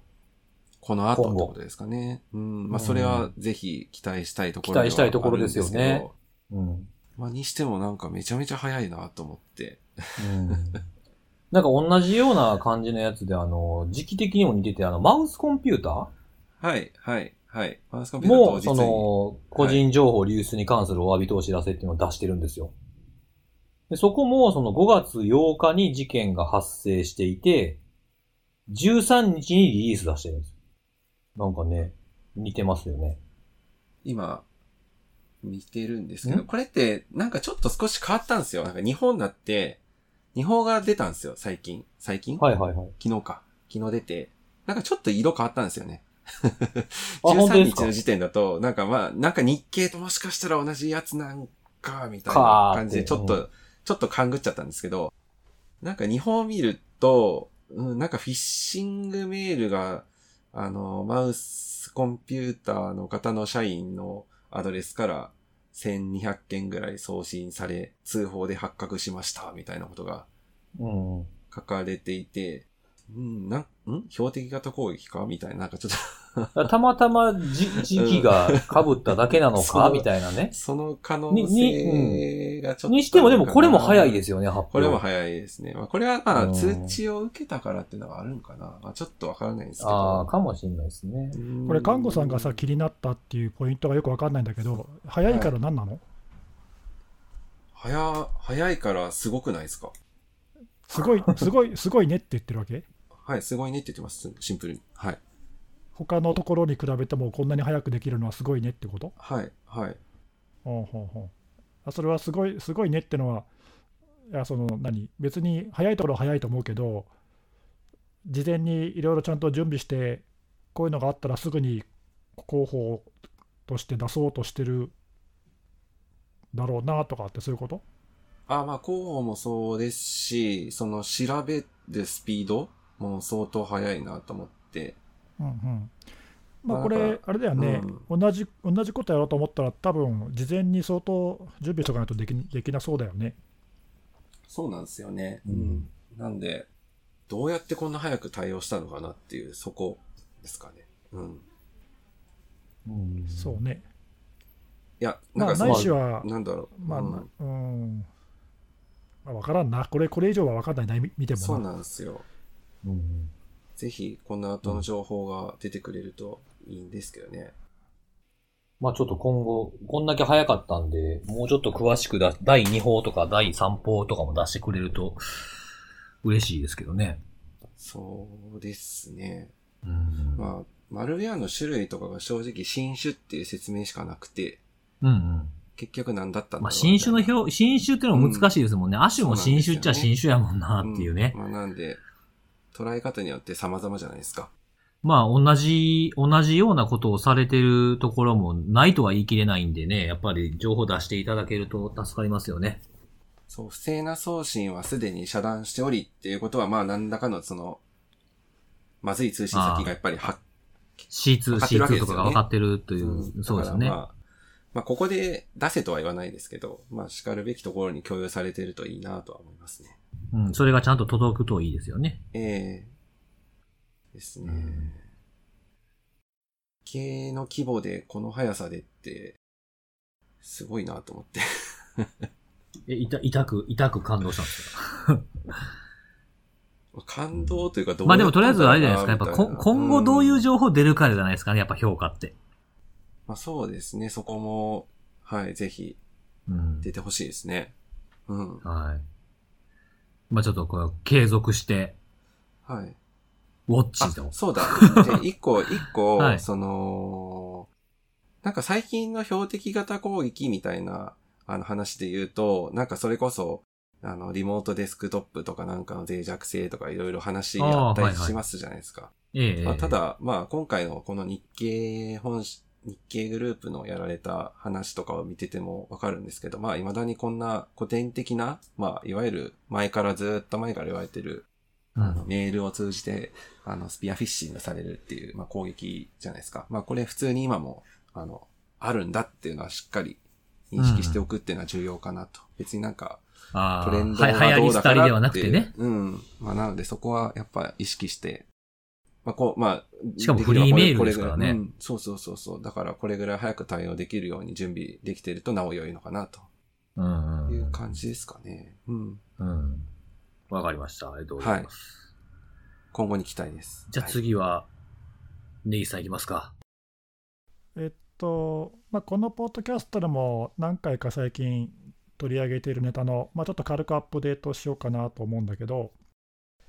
この後ってことですかね。うん。まあ、うんそれはぜひ期待したいところ期待したいところですよね。うん。まあ、にしてもなんかめちゃめちゃ早いなと思って。うん。なんか同じような感じのやつで、あの、時期的にも似てて、あの、マウスコンピュータはい、はい、はい。マウスコンーピューター当も、日にその、個人情報流出に関するお詫びとお知らせっていうのを出してるんですよ。でそこも、その5月8日に事件が発生していて、13日にリリース出してるんです。なんかね、似てますよね。今、見てるんですけど、ん？これってなんかちょっと少し変わったんですよ。なんか日本だって、日本が出たんですよ、最近。最近？はいはいはい。昨日か。昨日出て。なんかちょっと色変わったんですよね。13本当ですか？日の時点だと、なんかまあ、なんか日経ともしかしたら同じやつなんか、みたいかなー感じでちょっと、ちょっと勘ぐっちゃったんですけど、なんか日本を見ると、うん、なんかフィッシングメールが、あの、マウスコンピューターの方の社員のアドレスから1200件ぐらい送信され、通報で発覚しました、みたいなことがうん。書かれていて、うん、なん、ん？標的型攻撃か？みたいな、なんかちょっ たまたまじ時期が被っただけなのか、みたいなねと、。その可能に性がちょっと。にしてもでもこれも早いですすよね、発表。これも早いですね。まあ、これはまあ、うん通知を受けたからっていうのがあるんかな。まあ、ちょっとわからないですけど。ああ、かもしれないですね。うんこれ、看護さんがさ、気になったっていうポイントがよくわかんないんだけど、早いから何なの、早、早いからすごくないですか？すごい、すごい、すごいねって言ってるわけ？はい、すごいねって言ってます。シンプルに。はい。他のところに比べてもこんなに早くできるのはすごいねってこと？はい、はい。ほうほうほうあそれはすごいすごいねってのは、いやその何？別に早いところは早いと思うけど、事前にいろいろちゃんと準備して、こういうのがあったらすぐに候補として出そうとしてるだろうなとかって、そういうこと？あ、まあ、広報もそうですし、その調べるスピードも相当速いなと思って。うんうんまあ、これあれだよね、同じ、同じことやろうと思ったら、多分事前に相当準備しとかないとできできなそうだよね。そうなんですよね。うんなんで、どうやってこんな早く対応したのかなっていう、そこですかね。うん。うんそうね。いや、まあ、なんかないしは、なんだろう。まあ、うんうん、まあ、分からんな、これ、これ以上は分かんないな、み見てもな。そうなんですよ。うんぜひ、この後の情報が出てくれるといいんですけどね。まあちょっと今後、こんだけ早かったんで、もうちょっと詳しくだ、第2報とか第3報とかも出してくれると嬉しいですけどね。そうですね。うん。まあ、マルウェアの種類とかが正直新種っていう説明しかなくて、うんうん。結局何だったんだろうまあ新種の表、新種っていうのも難しいですもんね。亜種も新種っちゃ新種やもんなっていうね。んまあなんで、捉え方によって様々じゃないですか。まあ同じ、同じようなことをされてるところもないとは言い切れないんでね、やっぱり情報出していただけると助かりますよね。そう、不正な送信はすでに遮断しておりっていうことは、まあ何らかのその、まずい通信先がやっぱりは C2、ってるわけ C2 ですよねとかが分かってるという、うんそうですよね。まあ、まあここで出せとは言わないですけど、まあ叱るべきところに共有されてるといいなとは思いますね。うん、それがちゃんと届くといいですよね。ええですね。うん系の規模でこの速さでって、すごいなと思って。え、痛、痛く、痛く感動したんですか？感動というかどうまあでもとりあえずあれじゃないですか。やっぱ今後どういううん情報出るかじゃないですかね。やっぱ評価って。まあそうですね。そこも、はい、ぜひうん。出てほしいですね。うん。はい。まあちょっとこれ継続して、はい。ウォッチとあ、。そうだ。で、一個、一個、はいその、なんか最近の標的型攻撃みたいな、あの話で言うと、なんかそれこそ、あの、リモートデスクトップとかなんかの脆弱性とかいろいろ話あったりしますじゃないですか。た、だ、まあ今回のこの日経本誌、日経グループのやられた話とかを見ててもわかるんですけど、まあ未だにこんな古典的な、まあいわゆる前からずっと前から言われてる、うんあのメールを通じて、あの、スピアフィッシングされるっていう、まあ攻撃じゃないですか。まあこれ普通に今も、あの、あるんだっていうのはしっかり認識しておくっていうのは重要かなと。別になんか、あトレンドはがどうだからってりではなくてね。うん。まあなのでそこはやっぱ意識して、まあこう、まあ、しかもフリーメールこれですからねこれぐらいうんそうそうそうそう。だからこれぐらい早く対応できるように準備できてるとなお良いのかなとうんうん。いう感じですかね。うん。うん。わかりました。ありがとうございます。今後に期待です。じゃあはい次は、ネギさんいきますか。えっと、まあ、このポッドキャストでも何回か最近取り上げているネタの、まあ、ちょっと軽くアップデートしようかなと思うんだけど、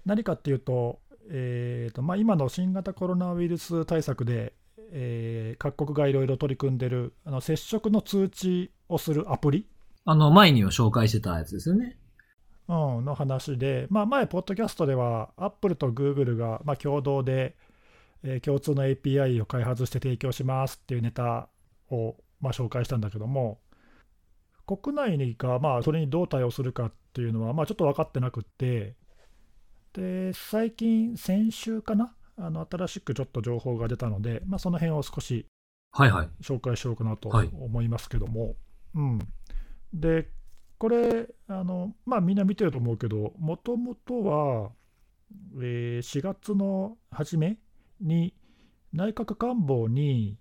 何かっていうと、えーとまあ、今の新型コロナウイルス対策で、えー各国がいろいろ取り組んでるあの接触の通知をするアプリ、あの、前にも紹介してたやつですよね。うん、の話で、まあ、前、ポッドキャストでは、アップルとグーグルが、まあ、共同で、えー共通の API を開発して提供しますっていうネタを、まあ、紹介したんだけども、国内が、まあ、それにどう対応するかっていうのは、まあ、ちょっと分かってなくって、で、最近、先週かな、あの新しくちょっと情報が出たので、まあ、その辺を少しはいはい。紹介しようかなとはい。思いますけども、うん、でこれあの、まあ、みんな見てると思うけど、もともとは、えー4月の初めに内閣官房に、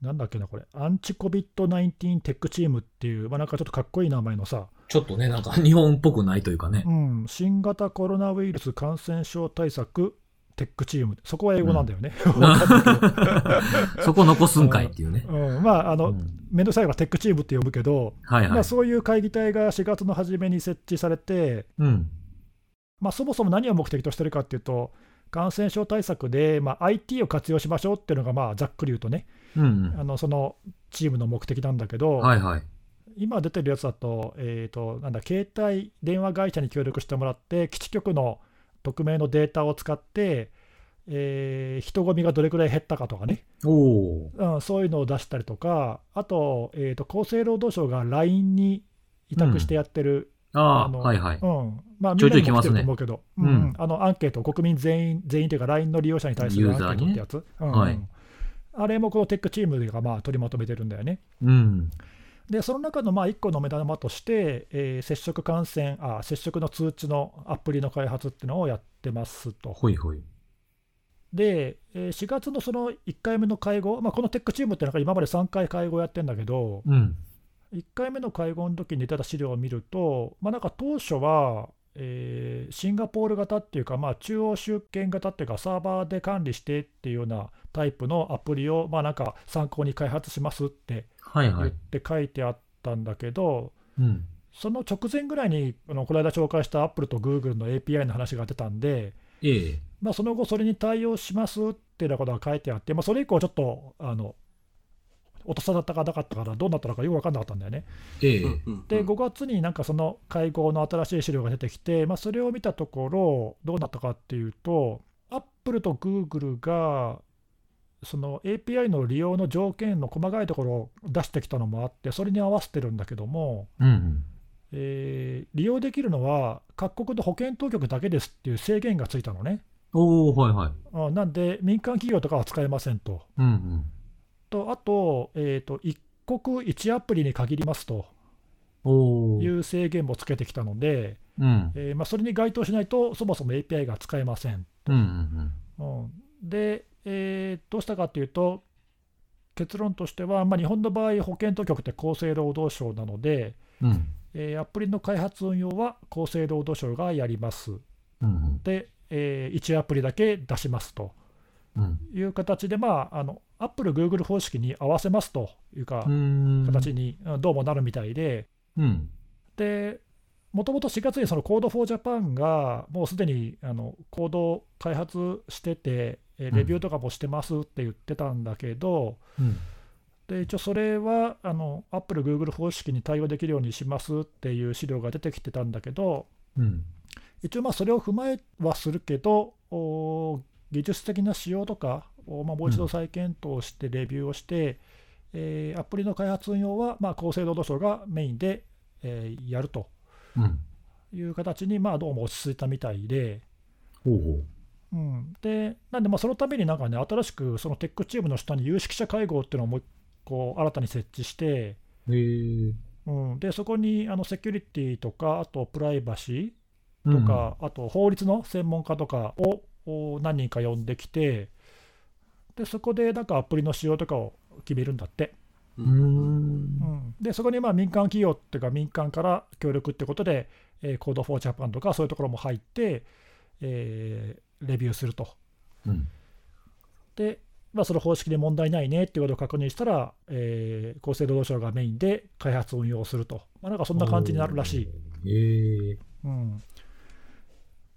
なんだっけな、これ、アンチ COVID-19 テックチームっていう、まあ、なんかちょっとかっこいい名前のさ、ちょっとね、なんか 日本っぽくないというかねう。ん、新型コロナウイルス感染症対策テックチーム、そこは英語なんだよね。そこ残すんかいっていうね。うん、まあ、あの、うんめんどくさいからテックチームって呼ぶけど、はいはい。まあ、そういう会議体が4月の初めに設置されて、うん。まあ、そもそも何を目的としてるかっていうと、感染症対策で、まあ、IT を活用しましょうっていうのが、まあ、ざっくり言うとね、うんあのそのチームの目的なんだけど、はいはい。今出てるやつだと、えーと、なんだ、携帯電話会社に協力してもらって、基地局の匿名のデータを使って、えー人混みがどれくらい減ったかとかね。うん、そういうのを出したりとか、あと,、えーと、厚生労働省が LINE に委託してやってる、ああ、のはいはい。うん。まあ、ちょいちょいみんなにも来てる来ますね。と思うけど、うん。うん。うんあのアンケート、国民全員、全員というか、LINE の利用者に対するアンケートってやつ、うんうん。はい。あれもこのテックチームがまあ取りまとめてるんだよね。うん。で、その中のまあ1個の目玉として、えー接触感染あ、接触の通知のアプリの開発っていうのをやってますと。ほいほい。で、えー4月のその1回目の会合、まあ、このテックチームっていうのが今まで3回会合やってるんだけど、うん。1回目の会合の時に出た資料を見ると、まあ、なんか当初は、えーシンガポール型っていうか、まあ、中央集権型っていうか、サーバーで管理してっていうようなタイプのアプリを、まあ、なんか参考に開発しますって言っはいはい。て書いてあったんだけど、うん。その直前ぐらいに、あのこの間紹介したアップルとグーグルの API の話が出たんで、ええ。まあ、その後、それに対応しますっていうようなことが書いてあって、まあ、それ以降、ちょっとあの落とさだったかなかったから、どうなったのかよく分かんなかったんだよね。ええ。で、ご5月になんかその会合の新しい資料が出てきて、まあ、それを見たところ、どうなったかっていうと、アップルとグーグルが、その API の利用の条件の細かいところを出してきたのもあって、それに合わせてるんだけども、うん。えー利用できるのは各国の保健当局だけですっていう制限がついたのね。おおはいはい。あなんで、民間企業とかは使えませんと。うんうん。とあと、えーと、一国一アプリに限りますと。いう制限もつけてきたので、うん。えーまあ、それに該当しないと、そもそも API が使えません。うんうんうん、で、えーどうしたかというと、結論としては、まあ、日本の場合、保健当局って厚生労働省なので、うん。うん。えーアプリの開発運用は厚生労働省がやります。うんで、え1アプリだけ出しますとうん。いう形で、まあ、あの Apple、Google 方式に合わせますというか、うん。形にうんどうもなるみたいで、うん。で、もともと4月にその Code for Japan がもうすでにあのコードを開発してて、えーレビューとかもしてますって言ってたんだけど、うん。で一応それはあの Apple、Google 方式に対応できるようにしますっていう資料が出てきてたんだけど、うん。一応まあそれを踏まえはするけど、お技術的な仕様とかをまあもう一度再検討してレビューをして、えーアプリの開発運用はまあ厚生労働省がメインで、えーやるとうん。いう形にまあどうも落ち着いたみたいで、ほうほう。うん、でなんでまあそのためになんかね新しくそのテックチームの下に有識者会合っていうのをもう一個新たに設置して、へえ。うん、でそこにあのセキュリティとかあとプライバシーとか、あと法律の専門家とかをお何人か呼んできて、でそこでなんかアプリの仕様とかを決めるんだって。うん。うーん。うん、でそこにまあ民間企業っていうか、民間から協力ってことで、えー、Code for Japan とかそういうところも入って、えーレビューすると。うん。で、まあ、その方式で問題ないねっていうことを確認したら、えー厚生労働省がメインで開発運用をすると。まあ、なんかそんな感じになるらしい。え。うん、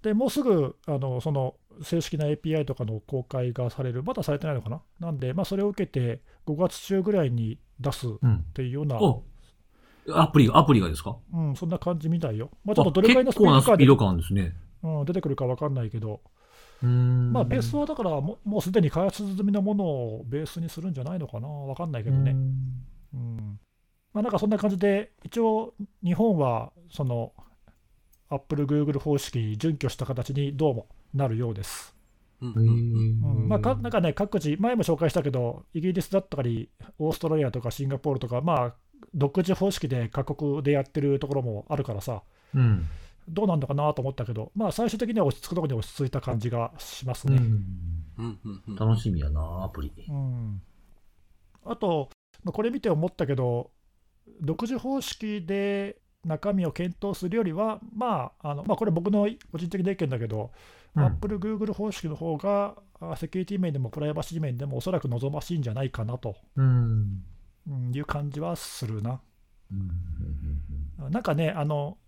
でもうすぐあのその正式な API とかの公開がされる、まだされてないのかな？なんで、まあ、それを受けて5月中ぐらいに出すっうん。ていうような、おアプリが、アプリがですか？うん、そんな感じみたいよ。まあ、ちょっとあどれくらいのスピード感ですね。うん、出てくるか分かんないけど。まあ、ベースはだからももうすでに開発済みのものをベースにするんじゃないのかな、分かんないけどね。うんまあ、なんかそんな感じで、一応、日本はその Apple、Google 方式に準拠した形にどうもなるようです。うんうーん。うんまあ、かなんかね、各自、前も紹介したけど、イギリスだったり、オーストラリアとかシンガポールとか、まあ、独自方式で各国でやってるところもあるからさ、うん。どうなんのかなと思ったけど、まあ、最終的には落ち着くところに落ち着いた感じがしますね。うんうん楽しみやな、アプリ。うんあと、まあこれ見て思ったけど、独自方式で中身を検討するよりは、まああのまあ、これ、僕の個人的な意見だけど、うん Apple、Google 方式の方が、あセキュリティ面でもプライバシー面でもおそらく望ましいんじゃないかなと、うん。うんいう感じはするな。うん。なんかね、あの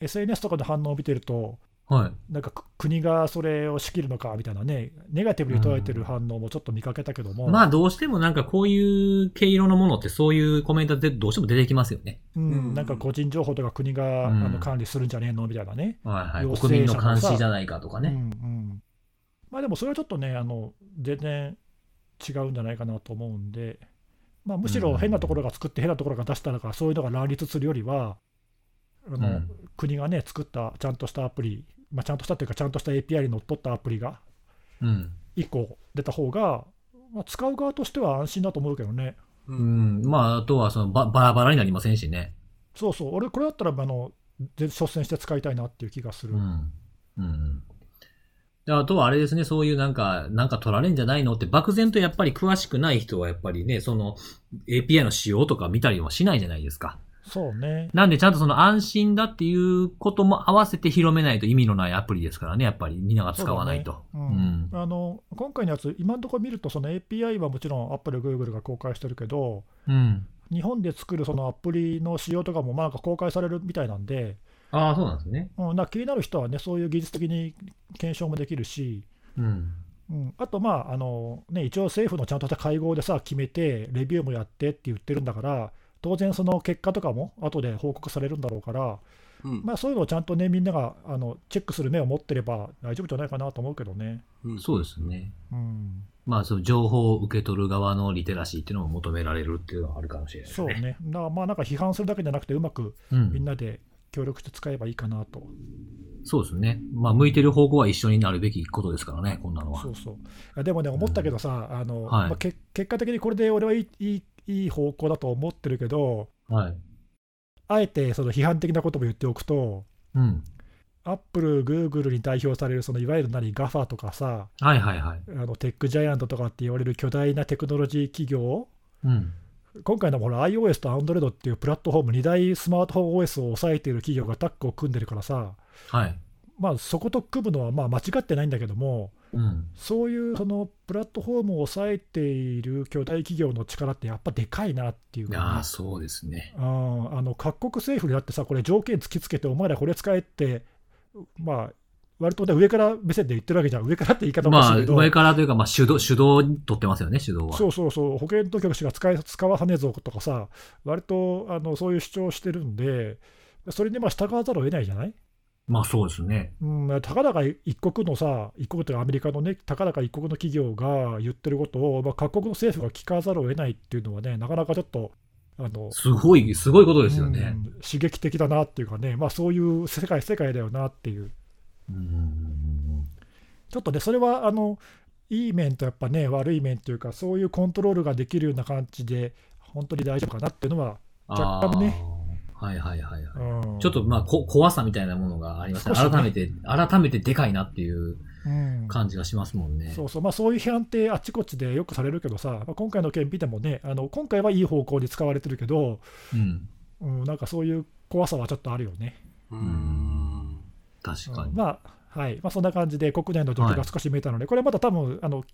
SNS とかで反応を見てると、はい。なんかく国がそれを仕切るのかみたいなね、ネガティブに捉えてる反応もちょっと見かけたけども、まあどうしてもなんかこういう毛色のものってそういうコメントでどうしても出てきますよね。うんうんなんか個人情報とか国が、うんあの管理するんじゃねえのみたいなね。はいはい。国民の監視じゃないかとかうんね。うんまあでもそれはちょっとね、あの全然違うんじゃないかなと思うんで、まあ、むしろ変なところが作って変なところが出したのか、そういうのが乱立するよりは、あのうん国がね、作ったちゃんとしたアプリ、まあ、ちゃんとしたっていうか、ちゃんとした API にのっとったアプリがうん。1個出た方が、まあ、使う側としては安心だと思うけどね。う。うんん。まああとはそのババラバラになりませんしね。そうそう、俺、これだったらあので率先して使いたいなっていう気がする。うん。うんうん。であとはあれですね、そういうなんか、なんか取られんじゃないのって、漠然とやっぱり詳しくない人はやっぱりね、その API の仕様とか見たりはしないじゃないですか。そうね。なんでちゃんとその安心だっていうことも合わせて広めないと意味のないアプリですからね、やっぱりみんなが使わないと。そうだねうんうんあの今回のやつ、今のところ見ると、その API はもちろん Apple、Google が公開してるけど、うん。日本で作るそのアプリの仕様とかもまあなんか公開されるみたいなんで、ああ、そうなんですね。うん、な気になる人はね、そういう技術的に検証もできるし、うん。うん、あと、まああのね、一応政府のちゃんとした会合でさ、決めて、レビューもやってって言ってるんだから、当然、その結果とかも後で報告されるんだろうから、うん。まあ、そういうのをちゃんとね、みんながあのチェックする目を持ってれば大丈夫じゃないかなと思うけどね。うんそうですね。うん、まあ、その情報を受け取る側のリテラシーっていうのも求められるっていうのはあるかもしれないですね。そうね。だからまあなんか批判するだけじゃなくて、うまくうん。みんなで協力して使えばいいかなと。そうですね。まあ、向いてる方向は一緒になるべきことですからね、こんなのは。そうそういやでもね、思ったけどさ、あのはいまあ、け結果的にこれで俺はいいいいいい方向だと思ってるけど、はい。あえてその批判的なことも言っておくと、うん。アップル、グーグルに代表されるそのいわゆる何、GAFA とかさ、はいはいはい。あのテックジャイアントとかって言われる巨大なテクノロジー企業、うん。今回のほら iOS と Android っていうプラットフォーム、2大スマートフォン OS を抑えている企業がタッグを組んでるからさ、はい。まあ、そこと組むのはまあ間違ってないんだけども、うん。そういうそのプラットフォームを抑えている巨大企業の力ってやっぱでかいなっていうか、ねいやー、そうですね。うんあの各国政府にだってさ、これ条件突きつけて、お前らこれ使えって、まあ、割とね、上から目線で言ってるわけじゃん、上からって言い方おかしまあ、上からというか、まあ、主導、主導取ってますよね、主導は。そうそうそう、保険当局が使い使わさねえぞとかさ、割とあのそういう主張をしてるんで、それにまあ従わざるを得ないじゃない？まあ、そうですね。うん、たかだか一国のさ、一国というかアメリカのね、たかだか一国の企業が言ってることを、まあ、各国の政府が聞かざるを得ないっていうのはね、なかなかちょっと、あのすごい、すごいことですよね。うん刺激的だなっていうかね、まあ、そういう世界、世界だよなっていう、うん。ちょっとね、それはあのいい面とやっぱね、悪い面というか、そういうコントロールができるような感じで、本当に大丈夫かなっていうのは、若干ねはいはいはいはい。うんちょっとまあこ怖さみたいなものがありますね。ね改めて、改めてでかいなっていううん感じがしますもんね。そうそう、まあ、そういう批判ってあっちこっちでよくされるけどさ、まあ、今回の件見てもね、あの今回はいい方向に使われてるけど、うん。うん、なんかそういう怖さはちょっとあるよね。うーん。確かに。うんまあ、はい、まあ、そんな感じで国内の状況が少し見えたので、これまた多分あの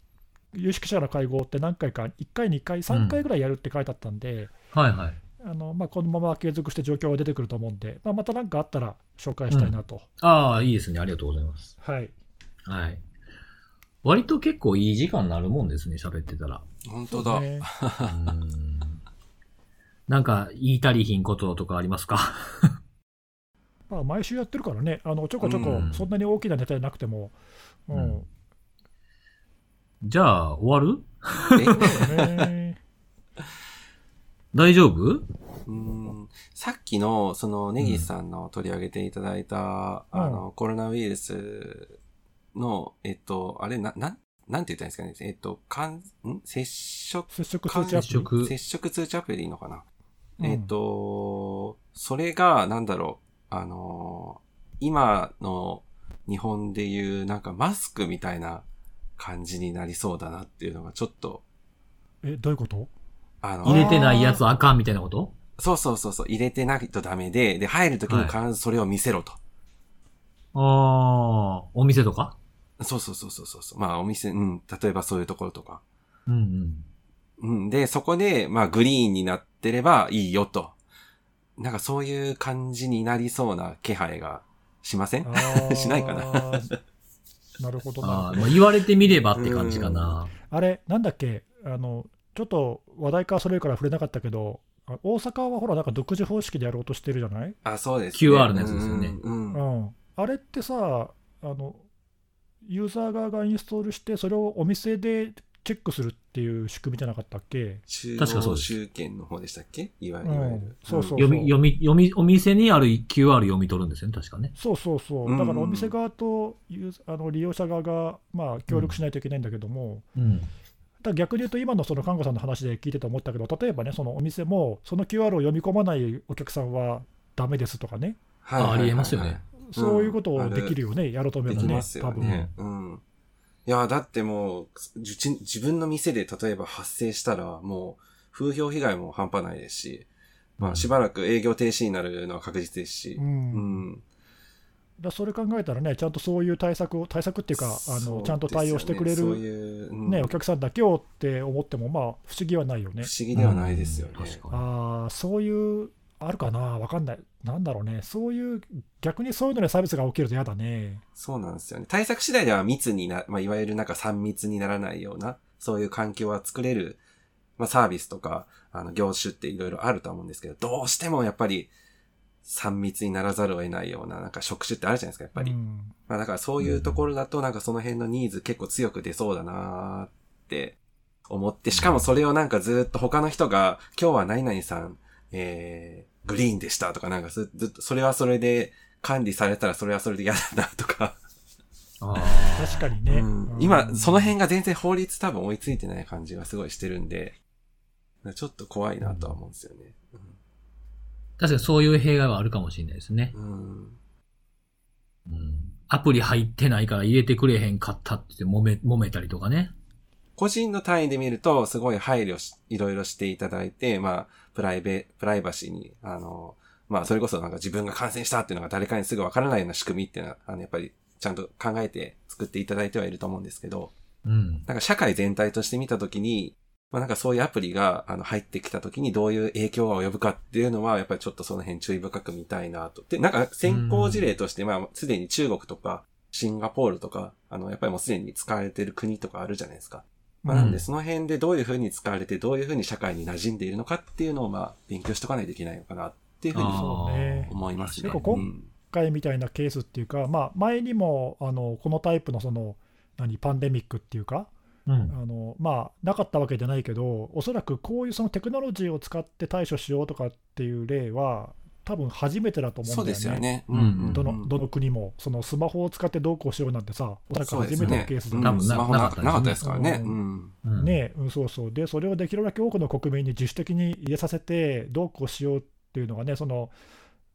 有識者の会合って何回か、1回、2回、3回ぐらいやるって書いてあったんで、はいはい。あのまあ、このまま継続して状況が出てくると思うんで、まあ、また何かあったら紹介したいなと。ああ、いいですね。ありがとうございます。はい、はい。割と結構いい時間になるもんですね、喋ってたら。本当だ。なんか言い足りひんこととかありますか？まあ、毎週やってるからね、あのちょこちょこうんそんなに大きなネタじゃなくても、うんうんじゃあ、終わる？ね大丈夫？うーん。さっきの、その、ネギスさんの取り上げていただいた、うん。あの、コロナウイルスの、えっと、あれ、な、なん、なんて言ったらいいんですかね？えっと、かん、ん？接触、接触通知アプリ。接触。接触通知アプリでいいのかな？うん。えっと、それが、なんだろう、あの、今の日本でいう、なんかマスクみたいな感じになりそうだなっていうのが、ちょっと、え、どういうこと？あの、入れてないやつあかんみたいなこと？そうそうそうそう、入れてないとダメで、で、入るときに必ずそれを見せろと。ああ、お店とか？そうそうそうそうそう。まあ、お店、うん、例えばそういうところとか。うんうん。うん、で、そこで、まあ、グリーンになってればいいよと。なんかそういう感じになりそうな気配が、しません？しないかな。なるほどああ、なるほどまあ言われてみればって感じかな。あれ、なんだっけ、あのちょっと話題からそれるから触れなかったけど、あ大阪はほら、なんか独自方式でやろうとしてるじゃない、あ、そうです、QR のやつですよね。うんううん。ん、あれってさあの、ユーザー側がインストールして、それをお店でチェックするっていう仕組みじゃなかったっけ、中確かそうです。央集権の方でしたっけ？いわいうん。わゆる。そうそう。読み、読み、読み、お店にある QR 読み取るんですよね、確かね。そうそうそう、うん。だからお店側とユーザあの利用者側が、まあ、協力しないといけないんだけども、うん。逆に言うと、今のその看護さんの話で聞いてて思ったけど、例えばね、そのお店も、その QR を読み込まないお客さんはダメですとかね、はいあありえますよね。そういうことをできるよね、やろうと思えばね多分。ね。うん。いや、だってもう、じ自自分の店で例えば発生したら、もう、風評被害も半端ないですし、まあ、しばらく営業停止になるのは確実ですし。う、うん。だそれ考えたらね、ちゃんとそういう対策を、対策っていうか、あのちゃんと対応してくれる、いう、うんね、お客さんだけをって思っても、まあ、不思議はないよね不。思議ではないですよね。うん確かに。ああ、そういう、あるかな、わかんない、なんだろうね、そういう、逆にそういうので差別が起きると嫌だね。そうなんですよね。対策次第では密にな、まあ、いわゆるなんか3密にならないような、そういう環境は作れる、まあ、サービスとか、あの、業種っていろいろあるとは思うんですけど、どうしてもやっぱり、3密にならざるを得ないような、なんか職種ってあるじゃないですか、やっぱり。うんまあ、だからそういうところだと、なんかその辺のニーズ結構強く出そうだなーって思って、しかもそれをなんかずっと他の人が、今日は何々さん、えー、グリーンでしたとか、なんかずずっと、それはそれで管理されたらそれはそれで嫌だなとか。あ確かにね。うんうん今、その辺が全然法律多分追いついてない感じがすごいしてるんで、ちょっと怖いなとは思うんですよね。確かにそういう弊害はあるかもしれないですね。うん。うん。アプリ入ってないから入れてくれへんかったって言って揉め、揉めたりとかね。個人の単位で見ると、すごい配慮し、いろいろしていただいて、まあ、プライベ、プライバシーに、あの、まあ、それこそなんか自分が感染したっていうのが誰かにすぐわからないような仕組みっていうのは、あの、やっぱり、ちゃんと考えて作っていただいてはいると思うんですけど、うん。なんか社会全体として見たときに、まあなんかそういうアプリがあの入ってきたときにどういう影響が及ぶかっていうのは、やっぱりちょっとその辺注意深く見たいなと。で、なんか先行事例として、まあすでに中国とかシンガポールとか、あの、やっぱりもうすでに使われてる国とかあるじゃないですか。まあなんうんでその辺でどういうふうに使われて、どういうふうに社会に馴染んでいるのかっていうのをまあ勉強しとかないといけないのかなっていうふうに思いますね。今回みたいなケースっていうか、まあ、前にもあのこのタイプのその何パンデミックっていうか、うん。あのまあ、なかったわけじゃないけど、おそらくこういうそのテクノロジーを使って対処しようとかっていう例は、多分初めてだと思うんだよね。どのどの国も、そのスマホを使ってどうこうしようなんてさ、おそらく初めてのケース。だうんよ多分なスマホななかったですねなかったですからね。ううん。うん。ねうん、そうそう。で、それをできるだけ多くの国民に自主的に入れさせて、どうこうしようっていうのがね、その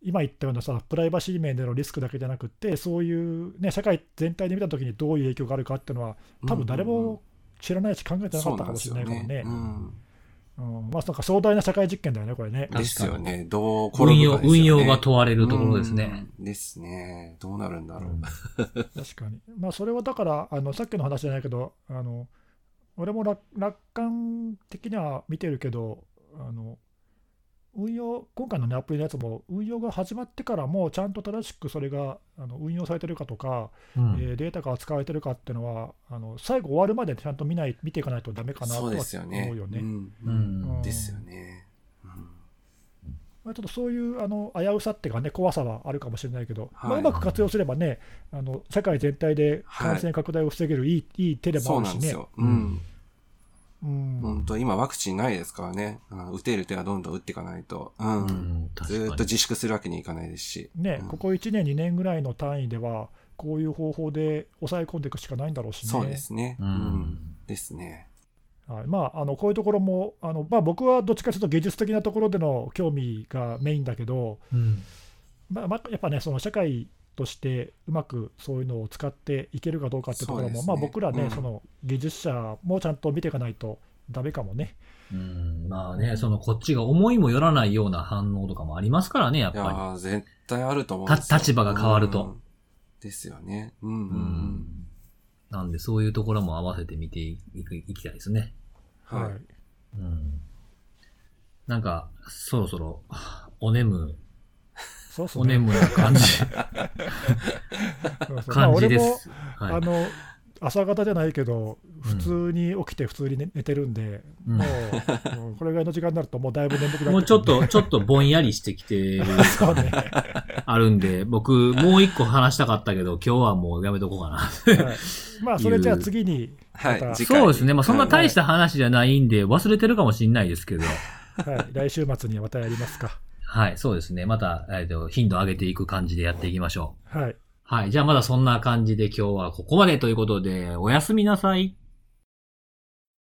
今言ったようなさ、プライバシー面でのリスクだけじゃなくって、そういう、ね、社会全体で見たときにどういう影響があるかっていうのは、多分誰も知らないし、考えてなかったかもしれないからね。うんうんまあ、なんか壮大な社会実験だよね、これね。ですよね。どう転ぶか運用、ですよね運用が問われるところですね。うん。ですね。どうなるんだろう。確かに。まあ、それはだから、あのさっきの話じゃないけど、あの俺も楽楽観的には見てるけど、あの運用、今回の、ね、アプリのやつも、運用が始まってからも、ちゃんと正しくそれがあの運用されてるかとか、うんえーデータが扱われてるかっていうのは、あの最後終わるまでちゃんと見ない見ていかないとダメかなとは。思うよね。うんううんん。ですよね。うんまあ、ちょっとそういうあの危うさっていうかね、怖さはあるかもしれないけど、はいまあ、うまく活用すればね、あの社会全体で感染拡大を防げるいい,、い、い手でもあるしね。なんですよ。うん。うん本当今ワクチンないですからね。うん打てる手はどんどん打っていかないと。うん。うん。ずーっと自粛するわけにいかないですし。うんねここ1年、2年ぐらいの単位では、こういう方法で抑え込んでいくしかないんだろうしね。そうですね。ううんん。ですね。はいまあ、あのこういうところもあの、まあ、僕はどっちかというと技術的なところでの興味がメインだけど、うん。まあまあ、やっぱね、その社会としてうまくそういうのを使っていけるかどうかっていうところも、ねまあ、僕らね、うんその技術者もちゃんと見ていかないとダメかもね。うん。まあね、そのこっちが思いもよらないような反応とかもありますからね、やっいやぱー絶対あると思う立場が変わるとうんですよね。うんうんり。うん。なんでそういうところも合わせて見ていく、いきたいですね。うん。はい。うん。なんか、そろそろ、お眠、そうっすね。お眠な感じ、そうそうまあ感じで俺もす。はい。あの朝方じゃないけど、普通に起きて普通に寝寝てるんで、うんもう、もうこれぐらいの時間になると、もうだいぶ眠くなってもうちょっと、ちょっとぼんやりしてきてる そうね。あるんで、僕、もう一個話したかったけど、今日はもうやめとこうかな。はいまあ、それじゃあ次に、はいそうですね。まあ、そんな大した話じゃないんで、忘れてるかもしれないですけど。はい、来週末にはまたやりますか。はい、そうですね。また、えっと、頻度上げていく感じでやっていきましょう。はい。はい。じゃあまだそんな感じで今日はここまでということで、おやすみなさい。